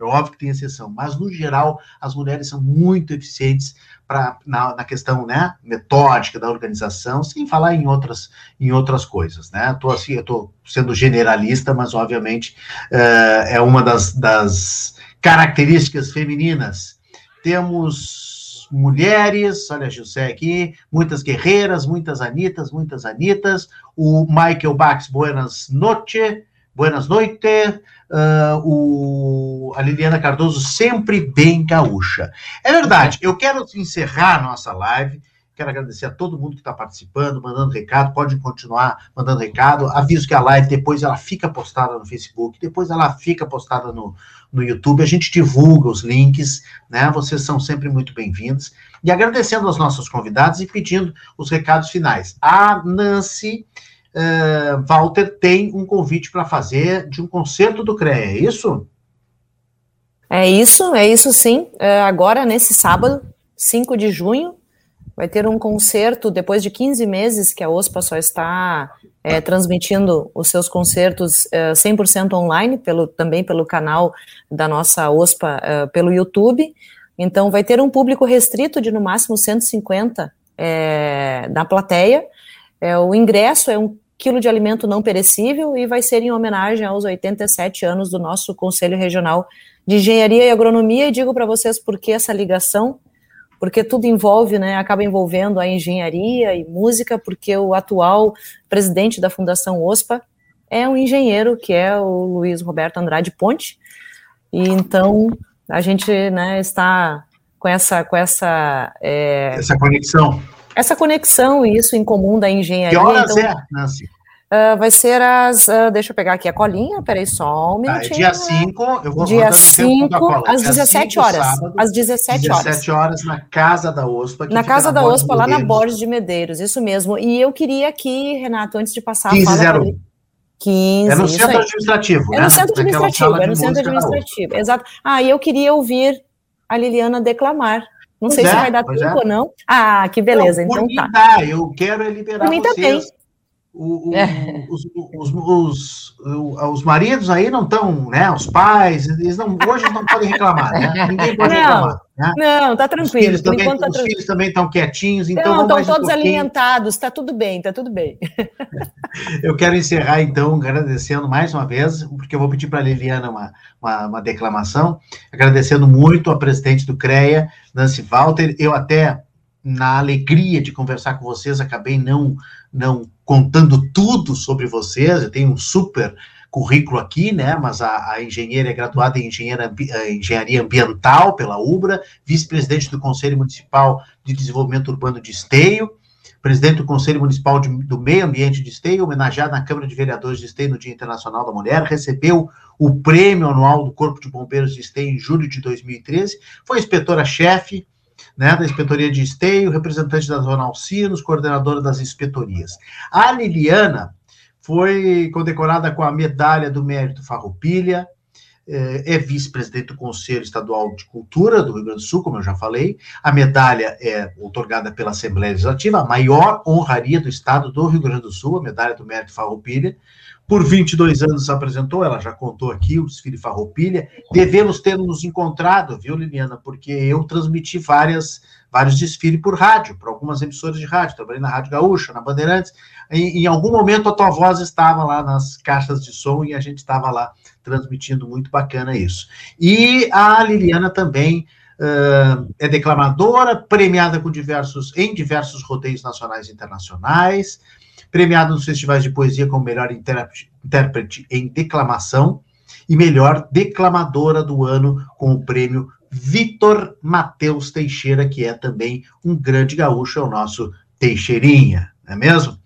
É óbvio que tem exceção, mas no geral as mulheres são muito eficientes para na, na, questão né, metódica da organização, sem falar em outras, em outras coisas. Né? Tô, assim, eu estou sendo generalista, mas obviamente uh, é uma das, das características femininas. Temos mulheres, olha a José aqui, muitas guerreiras, muitas Anitas, muitas Anitas, o Michael Bax, buenas noches, buenas noites, uh, o, a Liliana Cardoso, sempre bem gaúcha. É verdade, eu quero encerrar a nossa live. Quero agradecer a todo mundo que está participando, mandando recado. Pode continuar mandando recado. Aviso que a live depois ela fica postada no Facebook, depois ela fica postada no, no YouTube. A gente divulga os links, né? Vocês são sempre muito bem-vindos. E agradecendo aos nossos convidados e pedindo os recados finais. A Nancy uh, Walter tem um convite para fazer de um concerto do CREA, é isso? É isso, é isso sim. Uh, agora, nesse sábado, 5 de junho, vai ter um concerto, depois de 15 meses que a OSPA só está é, transmitindo os seus concertos é, 100% online, pelo, também pelo canal da nossa OSPA, é, pelo YouTube. Então, vai ter um público restrito de no máximo 150 é, na plateia. É, o ingresso é um quilo de alimento não perecível e vai ser em homenagem aos 87 anos do nosso Conselho Regional de Engenharia e Agronomia. E digo para vocês por que essa ligação, porque tudo envolve, né, acaba envolvendo a engenharia e música, porque o atual presidente da Fundação OSPA é um engenheiro, que é o Luiz Roberto Andrade Ponte. E então a gente né, está com essa com essa é, essa conexão essa conexão e isso em comum da engenharia. Que horas então, é, Nancy? Uh, vai ser as. Uh, deixa eu pegar aqui a colinha, peraí só um tá, minutinho. dia 5, eu vou Dia 5, às 17 horas. Sábado, às 17 horas. 17 horas na Casa da OSPA. Na Casa na da OSPA, lá na Borges de Medeiros, isso mesmo. E eu queria aqui, Renato, antes de passar 15, a fala. 15, é no centro administrativo, É no né? centro administrativo, é no centro administrativo, exato. Ah, e eu queria ouvir a Liliana declamar. Não pois sei é, se vai dar tempo é. ou não. Ah, que beleza, não, então tá. Dá, eu quero é liberar por mim vocês. Também. O, o, é. os, os, os, os, maridos aí não estão, né? Os pais, eles não, hoje não podem reclamar, né? Ninguém pode não, reclamar. Né? Não, tá tranquilo. Os filhos, também, tá os filhos também estão quietinhos, então. Não, estão todos um alimentados, tá tudo bem, tá tudo bem. Eu quero encerrar, então, agradecendo mais uma vez, porque eu vou pedir para a Liliana uma, uma, uma declamação, agradecendo muito a presidente do CREA, Nancy Walter. Eu até na alegria de conversar com vocês, acabei não, não contando tudo sobre vocês. Eu tenho um super currículo aqui, né? Mas a, a engenheira é graduada em engenharia, eh, engenharia ambiental pela UBRA, vice-presidente do Conselho Municipal de Desenvolvimento Urbano de Esteio, presidente do Conselho Municipal de, do Meio Ambiente de Esteio, homenageado na Câmara de Vereadores de Esteio no Dia Internacional da Mulher, recebeu o prêmio anual do Corpo de Bombeiros de Esteio em julho de 2013, foi inspetora-chefe né, da Inspetoria de Esteio, representante da Zona Alcinos, coordenadora das inspetorias. A Liliana foi condecorada com a Medalha do Mérito Farroupilha, é, é vice-presidente do Conselho Estadual de Cultura do Rio Grande do Sul, como eu já falei. A medalha é otorgada pela Assembleia Legislativa, a maior honraria do Estado do Rio Grande do Sul, a Medalha do Mérito Farroupilha. Por 22 anos se apresentou, ela já contou aqui o desfile Farroupilha. Devemos ter nos encontrado, viu, Liliana? Porque eu transmiti várias, vários desfiles por rádio, por algumas emissoras de rádio. Trabalhei na Rádio Gaúcha, na Bandeirantes. Em, em algum momento a tua voz estava lá nas caixas de som e a gente estava lá transmitindo muito bacana isso. E a Liliana também uh, é declamadora, premiada com diversos, em diversos rodeios nacionais e internacionais premiado nos festivais de poesia como melhor intérprete em declamação e melhor declamadora do ano com o prêmio Vitor Matheus Teixeira, que é também um grande gaúcho, é o nosso Teixeirinha, não é mesmo?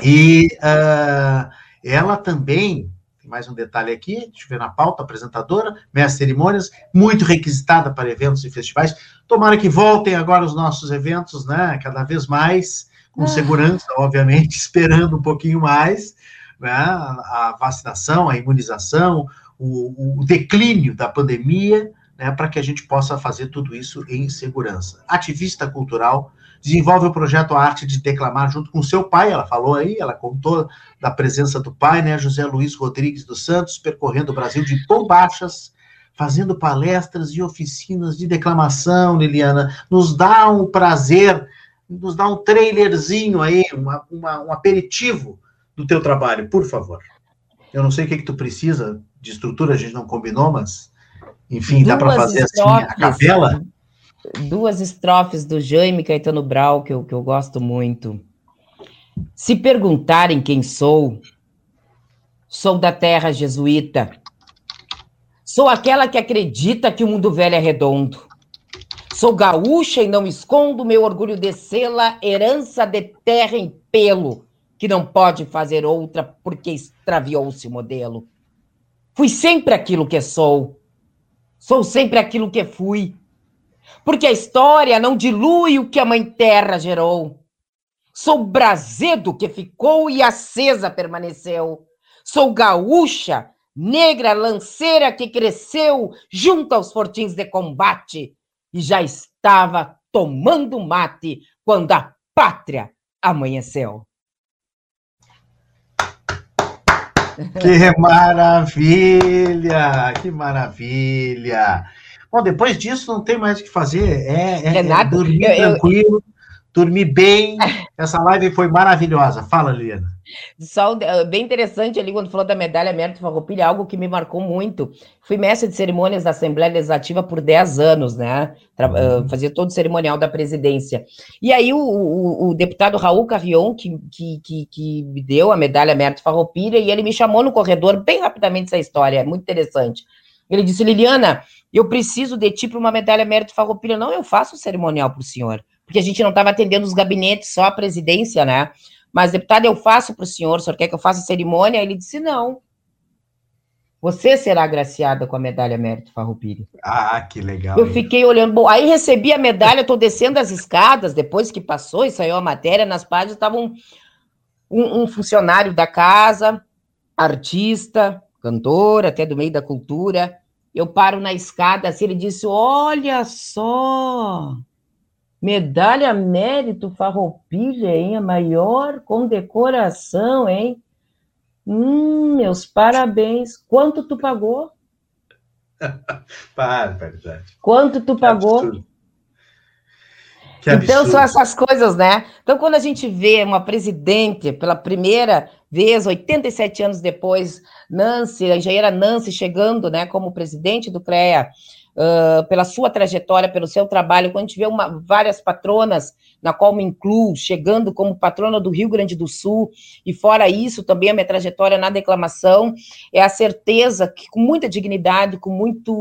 E uh, ela também, tem mais um detalhe aqui, deixa eu ver na pauta, apresentadora, mestre cerimônias, muito requisitada para eventos e festivais. Tomara que voltem agora os nossos eventos, né, cada vez mais com segurança, obviamente, esperando um pouquinho mais, né, a vacinação, a imunização, o, o declínio da pandemia, né, para que a gente possa fazer tudo isso em segurança. Ativista cultural, desenvolve o projeto Arte de Declamar junto com seu pai, ela falou aí, ela contou da presença do pai, né, José Luiz Rodrigues dos Santos, percorrendo o Brasil de bombachas, fazendo palestras e oficinas de declamação, Liliana, nos dá um prazer nos dá um trailerzinho aí, uma, uma, um aperitivo do teu trabalho, por favor. Eu não sei o que, que tu precisa de estrutura, a gente não combinou, mas, enfim, Duas dá para fazer assim a capela? Duas estrofes do Jaime Caetano Brau, que eu, que eu gosto muito. Se perguntarem quem sou, sou da terra jesuíta. Sou aquela que acredita que o mundo velho é redondo. Sou gaúcha e não escondo meu orgulho de sê-la, herança de terra em pelo, que não pode fazer outra porque extraviou-se o modelo. Fui sempre aquilo que sou, sou sempre aquilo que fui, porque a história não dilui o que a mãe terra gerou. Sou brasedo que ficou e acesa permaneceu. Sou gaúcha, negra lanceira que cresceu junto aos fortins de combate e já estava tomando mate quando a pátria amanheceu. Que maravilha! Que maravilha! Bom, depois disso não tem mais o que fazer. É, é, é, é dormir eu, tranquilo, eu... dormir bem. Essa live foi maravilhosa. Fala, Liliana. Só eh, bem interessante ali quando falou da medalha Mérito Farroupilha, algo que me marcou muito. Fui mestre de cerimônias da Assembleia Legislativa por 10 anos, né? Uhum. Fazia todo o cerimonial da presidência. E aí o, o, o deputado Raul Carrion, que, que, que, que, me deu a medalha Mérito Farroupilha, e ele me chamou no corredor, bem rapidamente essa história, é muito interessante. Ele disse, Liliana, eu preciso de ti para uma medalha Mérito Farroupilha. Não, eu faço o cerimonial para o senhor. Porque a gente não estava atendendo os gabinetes, só a presidência, né? Mas, deputado, eu faço para o senhor, o senhor quer que eu faça a cerimônia? Ele disse, não. Você será agraciada com a medalha Mérito Farroupilha. Ah, que legal. Eu hein? fiquei olhando. Bom, aí recebi a medalha, estou descendo as escadas, depois que passou e saiu a matéria, nas páginas estava um, um, um funcionário da casa, artista, cantor, até do meio da cultura. Eu paro na escada, assim, ele disse: Olha só, Medalha Mérito Farroupilha, hein? A maior condecoração, hein? Hum, meus parabéns. Quanto tu pagou? para, verdade. Quanto tu pagou? então são essas coisas, né? Então, quando a gente vê uma presidente pela primeira vez, 87 anos depois, Nancy, a engenheira Nancy, chegando né, como presidente do CREA, uh, pela sua trajetória, pelo seu trabalho, quando a gente vê uma, várias patronas, na qual me incluo, chegando como patrona do Rio Grande do Sul, e fora isso, também a minha trajetória na declamação, é a certeza que, com muita dignidade, com muita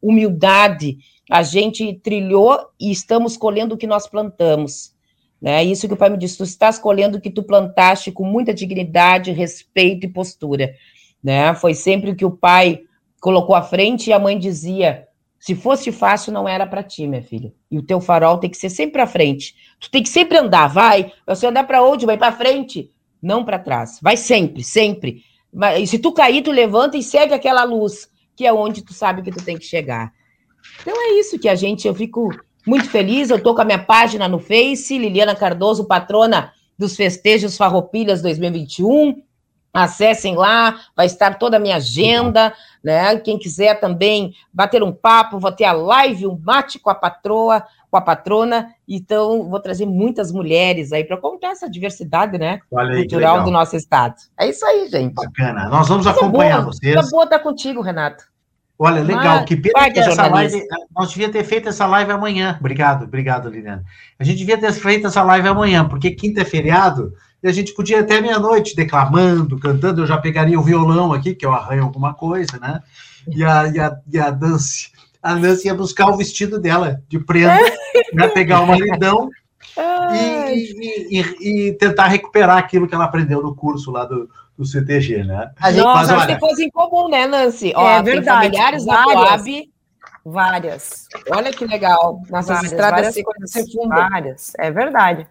humildade, a gente trilhou e estamos colhendo o que nós plantamos. Né? Isso que o pai me disse, tu estás colhendo o que tu plantaste com muita dignidade, respeito e postura. Né? Foi sempre o que o pai colocou à frente e a mãe dizia: se fosse fácil, não era para ti, minha filha. E o teu farol tem que ser sempre à frente. Tu tem que sempre andar, vai. Você andar para onde? Vai para frente, não para trás. Vai sempre, sempre. E se tu cair, tu levanta e segue aquela luz, que é onde tu sabe que tu tem que chegar. Então é isso que a gente, eu fico muito feliz. Eu estou com a minha página no Face, Liliana Cardoso, patrona dos festejos Farroupilhas 2021. Acessem lá, vai estar toda a minha agenda, né? Quem quiser também bater um papo, vou ter a live, um mate com a patroa, com a patrona. Então, vou trazer muitas mulheres aí para contar essa diversidade, né? Aí, cultural do nosso estado. É isso aí, gente. Bacana. Nós vamos acompanhar boa, vocês. Tá boa estar contigo, Renato. Olha, legal. que pena que essa live. Nós devia ter feito essa live amanhã. Obrigado, obrigado, Liliana. A gente devia ter feito essa live amanhã, porque quinta é feriado e a gente podia até meia-noite declamando, cantando. Eu já pegaria o violão aqui, que eu arranho alguma coisa, né? E a, e a, e a Nancy, a Nancy ia buscar o vestido dela de prenda, né? pegar o maridão e, e, e, e tentar recuperar aquilo que ela aprendeu no curso lá do, do CTG, né? A gente Nossa, Mas, olha, tem coisa em comum, né, Nancy? Ó, é verdade. familiares da Coab. Várias. Olha que legal. Nossas várias, estradas várias se, se fundam. Várias, é verdade.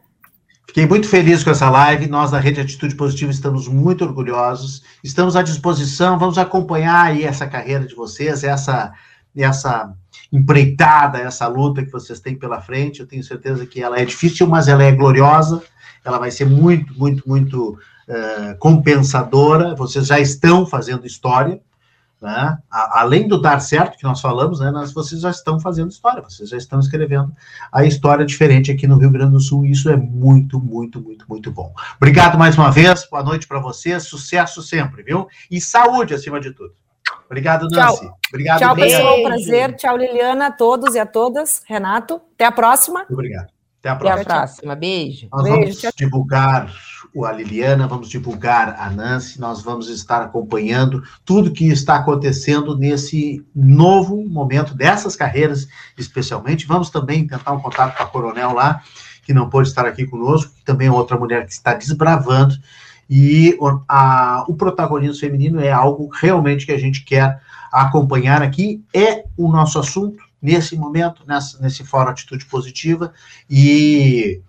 Fiquei muito feliz com essa live. Nós da Rede Atitude Positiva estamos muito orgulhosos. Estamos à disposição. Vamos acompanhar aí essa carreira de vocês, essa essa empreitada, essa luta que vocês têm pela frente. Eu tenho certeza que ela é difícil, mas ela é gloriosa. Ela vai ser muito, muito, muito uh, compensadora, vocês já estão fazendo história, né? A, além do dar certo que nós falamos, né, nós, vocês já estão fazendo história, vocês já estão escrevendo a história diferente aqui no Rio Grande do Sul, e isso é muito, muito, muito, muito bom. Obrigado mais uma vez, boa noite para vocês, sucesso sempre, viu? E saúde acima de tudo. Obrigado, Nancy. Tchau. Obrigado, Tchau, pessoal. Prazer. Tchau, Liliana, a todos e a todas. Renato, até a próxima. Obrigado. Até a próxima. Até a próxima. Beijo. Nós Beijo. vamos tchau. divulgar a Liliana, vamos divulgar a Nancy, nós vamos estar acompanhando tudo que está acontecendo nesse novo momento dessas carreiras, especialmente. Vamos também tentar um contato com a Coronel lá, que não pôde estar aqui conosco, que também é outra mulher que está desbravando. E a, o protagonismo feminino é algo realmente que a gente quer acompanhar aqui, é o nosso assunto nesse momento, nessa, nesse fórum Atitude Positiva, e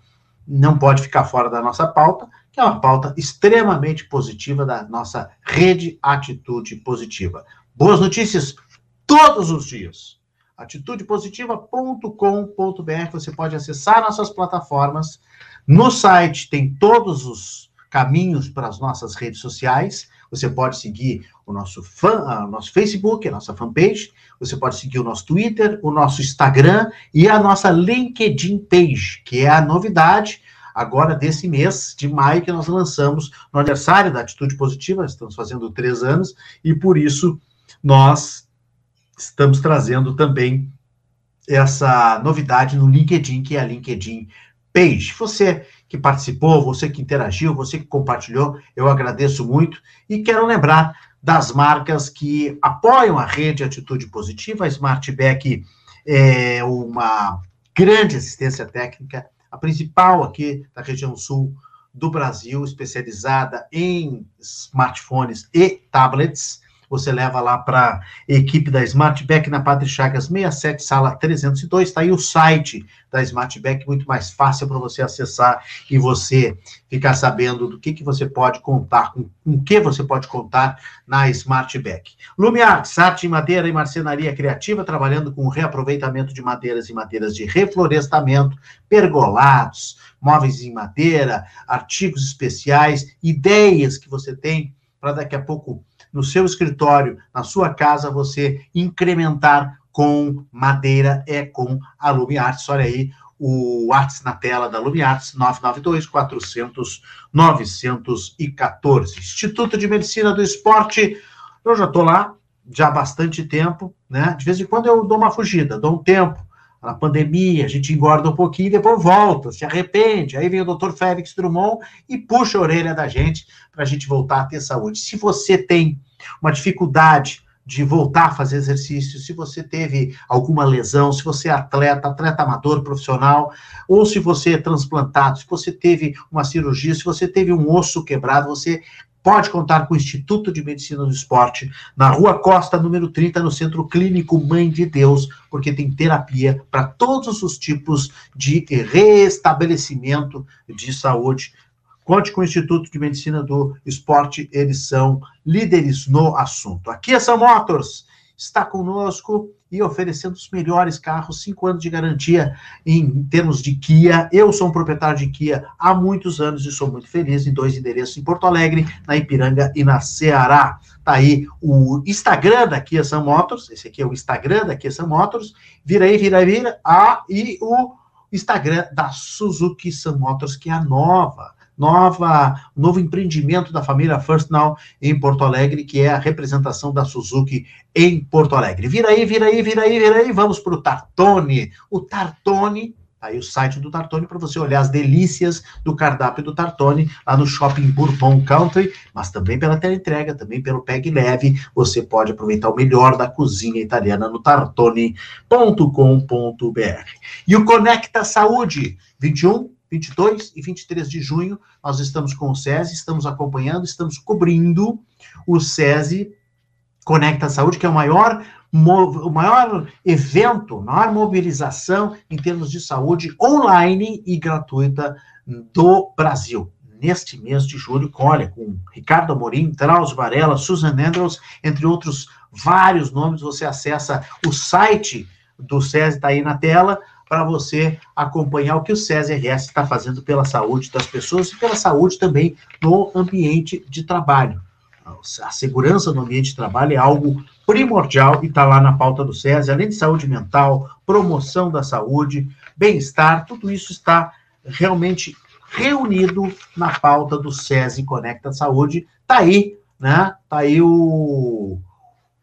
não pode ficar fora da nossa pauta, que é uma pauta extremamente positiva da nossa rede Atitude Positiva. Boas notícias todos os dias. Atitudepositiva.com.br, você pode acessar nossas plataformas. No site tem todos os caminhos para as nossas redes sociais. Você pode seguir o nosso, fã, o nosso Facebook, a nossa fanpage. Você pode seguir o nosso Twitter, o nosso Instagram e a nossa LinkedIn page, que é a novidade agora desse mês de maio que nós lançamos no aniversário da Atitude Positiva, estamos fazendo três anos, e por isso nós estamos trazendo também essa novidade no LinkedIn, que é a LinkedIn Page. Você que participou, você que interagiu, você que compartilhou, eu agradeço muito e quero lembrar das marcas que apoiam a rede Atitude Positiva. A Smartback é uma grande assistência técnica a principal aqui da região sul do Brasil, especializada em smartphones e tablets. Você leva lá para equipe da Smartback na Padre Chagas 67, sala 302. Está aí o site da Smartback, muito mais fácil para você acessar e você ficar sabendo do que, que você pode contar, com, o que você pode contar na Smartback. Lumiartes, arte em madeira e marcenaria criativa, trabalhando com reaproveitamento de madeiras e madeiras de reflorestamento, pergolados, móveis em madeira, artigos especiais, ideias que você tem para daqui a pouco no seu escritório, na sua casa, você incrementar com madeira é com a Lumiartes. Olha aí o Arts na tela da Lumiartes, 992 400 914. Instituto de Medicina do Esporte, eu já estou lá já há bastante tempo, né? De vez em quando eu dou uma fugida, dou um tempo. Na pandemia, a gente engorda um pouquinho depois volta, se arrepende. Aí vem o doutor Félix Drummond e puxa a orelha da gente para a gente voltar a ter saúde. Se você tem uma dificuldade de voltar a fazer exercício, se você teve alguma lesão, se você é atleta, atleta amador, profissional, ou se você é transplantado, se você teve uma cirurgia, se você teve um osso quebrado, você pode contar com o Instituto de Medicina do Esporte, na Rua Costa, número 30, no Centro Clínico Mãe de Deus, porque tem terapia para todos os tipos de restabelecimento de saúde Conte com o Instituto de Medicina do Esporte, eles são líderes no assunto. Aqui a São Motors está conosco e oferecendo os melhores carros, cinco anos de garantia em termos de Kia. Eu sou um proprietário de Kia há muitos anos e sou muito feliz em dois endereços em Porto Alegre, na Ipiranga e na Ceará. Tá aí o Instagram da Kia São Motors, esse aqui é o Instagram da Kia São Motors. Vira aí, vira aí, vira. Ah, e o Instagram da Suzuki São Motors, que é a nova nova, novo empreendimento da família First Now em Porto Alegre, que é a representação da Suzuki em Porto Alegre. Vira aí, vira aí, vira aí, vira aí, vamos para o Tartone. O Tartone tá aí o site do Tartone para você olhar as delícias do cardápio do Tartone lá no Shopping Bourbon Country, mas também pela teleentrega, também pelo Peg Leve, você pode aproveitar o melhor da cozinha italiana no tartone.com.br. E o Conecta Saúde, 21 22 e 23 de junho, nós estamos com o SESI, estamos acompanhando, estamos cobrindo o SESI Conecta Saúde, que é o maior, o maior evento, maior mobilização em termos de saúde online e gratuita do Brasil. Neste mês de julho, com, olha, com Ricardo Amorim, Traus Varela, Susan Andrews, entre outros vários nomes, você acessa o site do SESI, está aí na tela, para você acompanhar o que o SESI RS está fazendo pela saúde das pessoas e pela saúde também no ambiente de trabalho. A segurança no ambiente de trabalho é algo primordial e está lá na pauta do SESI, além de saúde mental, promoção da saúde, bem-estar, tudo isso está realmente reunido na pauta do SESI Conecta Saúde. Está aí, né? Está aí o,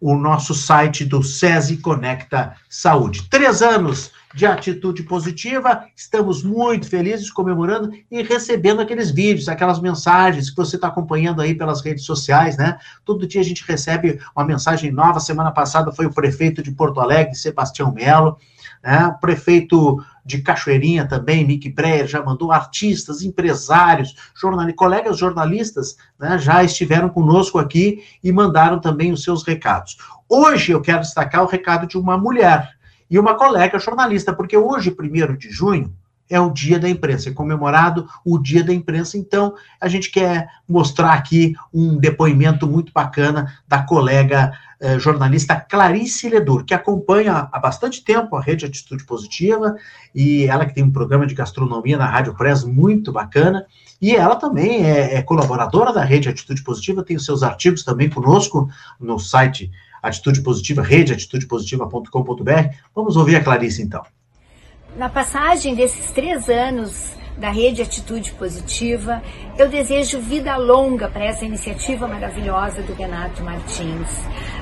o nosso site do SESI Conecta Saúde. Três anos de atitude positiva. Estamos muito felizes comemorando e recebendo aqueles vídeos, aquelas mensagens que você está acompanhando aí pelas redes sociais, né? Todo dia a gente recebe uma mensagem nova. Semana passada foi o prefeito de Porto Alegre, Sebastião Melo, né? O prefeito de Cachoeirinha também, Nick Breyer, já mandou artistas, empresários, jornal... colegas jornalistas, né, já estiveram conosco aqui e mandaram também os seus recados. Hoje eu quero destacar o recado de uma mulher, e uma colega jornalista, porque hoje, 1 de junho, é o dia da imprensa, é comemorado o dia da imprensa, então a gente quer mostrar aqui um depoimento muito bacana da colega eh, jornalista Clarice Ledur, que acompanha há bastante tempo a Rede Atitude Positiva, e ela que tem um programa de gastronomia na Rádio Press muito bacana, e ela também é, é colaboradora da Rede Atitude Positiva, tem os seus artigos também conosco no site Atitude Positiva, redeatitudepositiva.com.br. Vamos ouvir a Clarice então. Na passagem desses três anos da Rede Atitude Positiva, eu desejo vida longa para essa iniciativa maravilhosa do Renato Martins.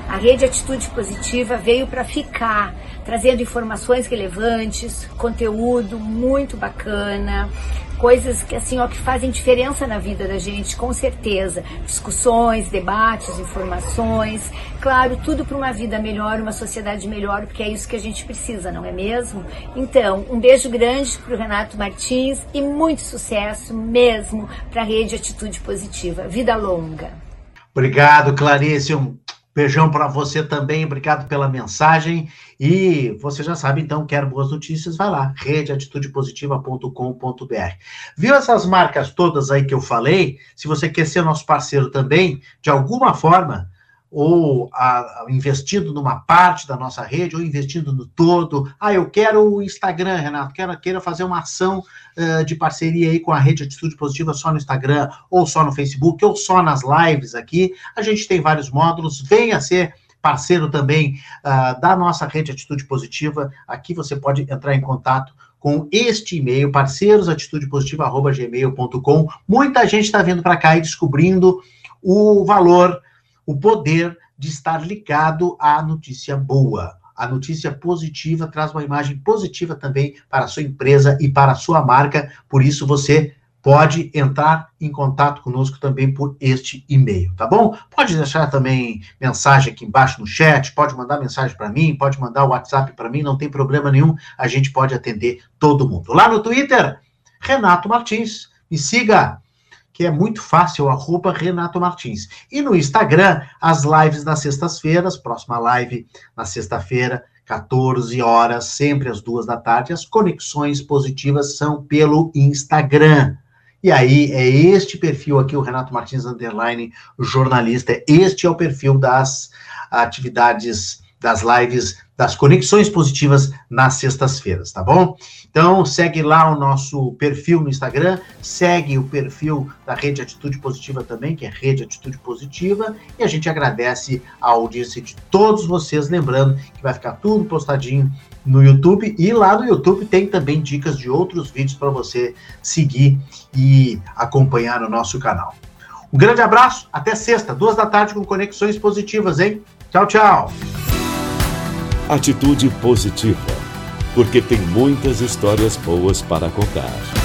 A Rede Atitude Positiva veio para ficar, trazendo informações relevantes, conteúdo muito bacana, coisas que assim ó que fazem diferença na vida da gente, com certeza. Discussões, debates, informações, claro, tudo para uma vida melhor, uma sociedade melhor, porque é isso que a gente precisa, não é mesmo? Então, um beijo grande para o Renato Martins e muito sucesso mesmo para a rede Atitude Positiva. Vida longa. Obrigado, Clarice. Um Beijão para você também, obrigado pela mensagem. E você já sabe, então, quer boas notícias, vai lá, redeatitudepositiva.com.br. Viu essas marcas todas aí que eu falei? Se você quer ser nosso parceiro também, de alguma forma, ou a, investindo numa parte da nossa rede, ou investindo no todo. Ah, eu quero o Instagram, Renato, quero, quero fazer uma ação uh, de parceria aí com a rede Atitude Positiva só no Instagram, ou só no Facebook, ou só nas lives aqui. A gente tem vários módulos, venha ser parceiro também uh, da nossa rede Atitude Positiva. Aqui você pode entrar em contato com este e-mail, parceirosatitudepositiva.gmail.com. Muita gente está vindo para cá e descobrindo o valor o poder de estar ligado à notícia boa. A notícia positiva traz uma imagem positiva também para a sua empresa e para a sua marca, por isso você pode entrar em contato conosco também por este e-mail, tá bom? Pode deixar também mensagem aqui embaixo no chat, pode mandar mensagem para mim, pode mandar o WhatsApp para mim, não tem problema nenhum, a gente pode atender todo mundo. Lá no Twitter, Renato Martins, me siga, que é muito fácil, arroba Renato Martins. E no Instagram, as lives nas sextas-feiras, próxima live na sexta-feira, 14 horas, sempre às duas da tarde. As conexões positivas são pelo Instagram. E aí, é este perfil aqui, o Renato Martins Underline, jornalista. Este é o perfil das atividades, das lives das conexões positivas nas sextas-feiras, tá bom? Então, segue lá o nosso perfil no Instagram, segue o perfil da Rede Atitude Positiva também, que é Rede Atitude Positiva, e a gente agradece a audiência de todos vocês, lembrando que vai ficar tudo postadinho no YouTube e lá no YouTube tem também dicas de outros vídeos para você seguir e acompanhar no nosso canal. Um grande abraço, até sexta, duas da tarde com conexões positivas, hein? Tchau, tchau! Atitude positiva, porque tem muitas histórias boas para contar.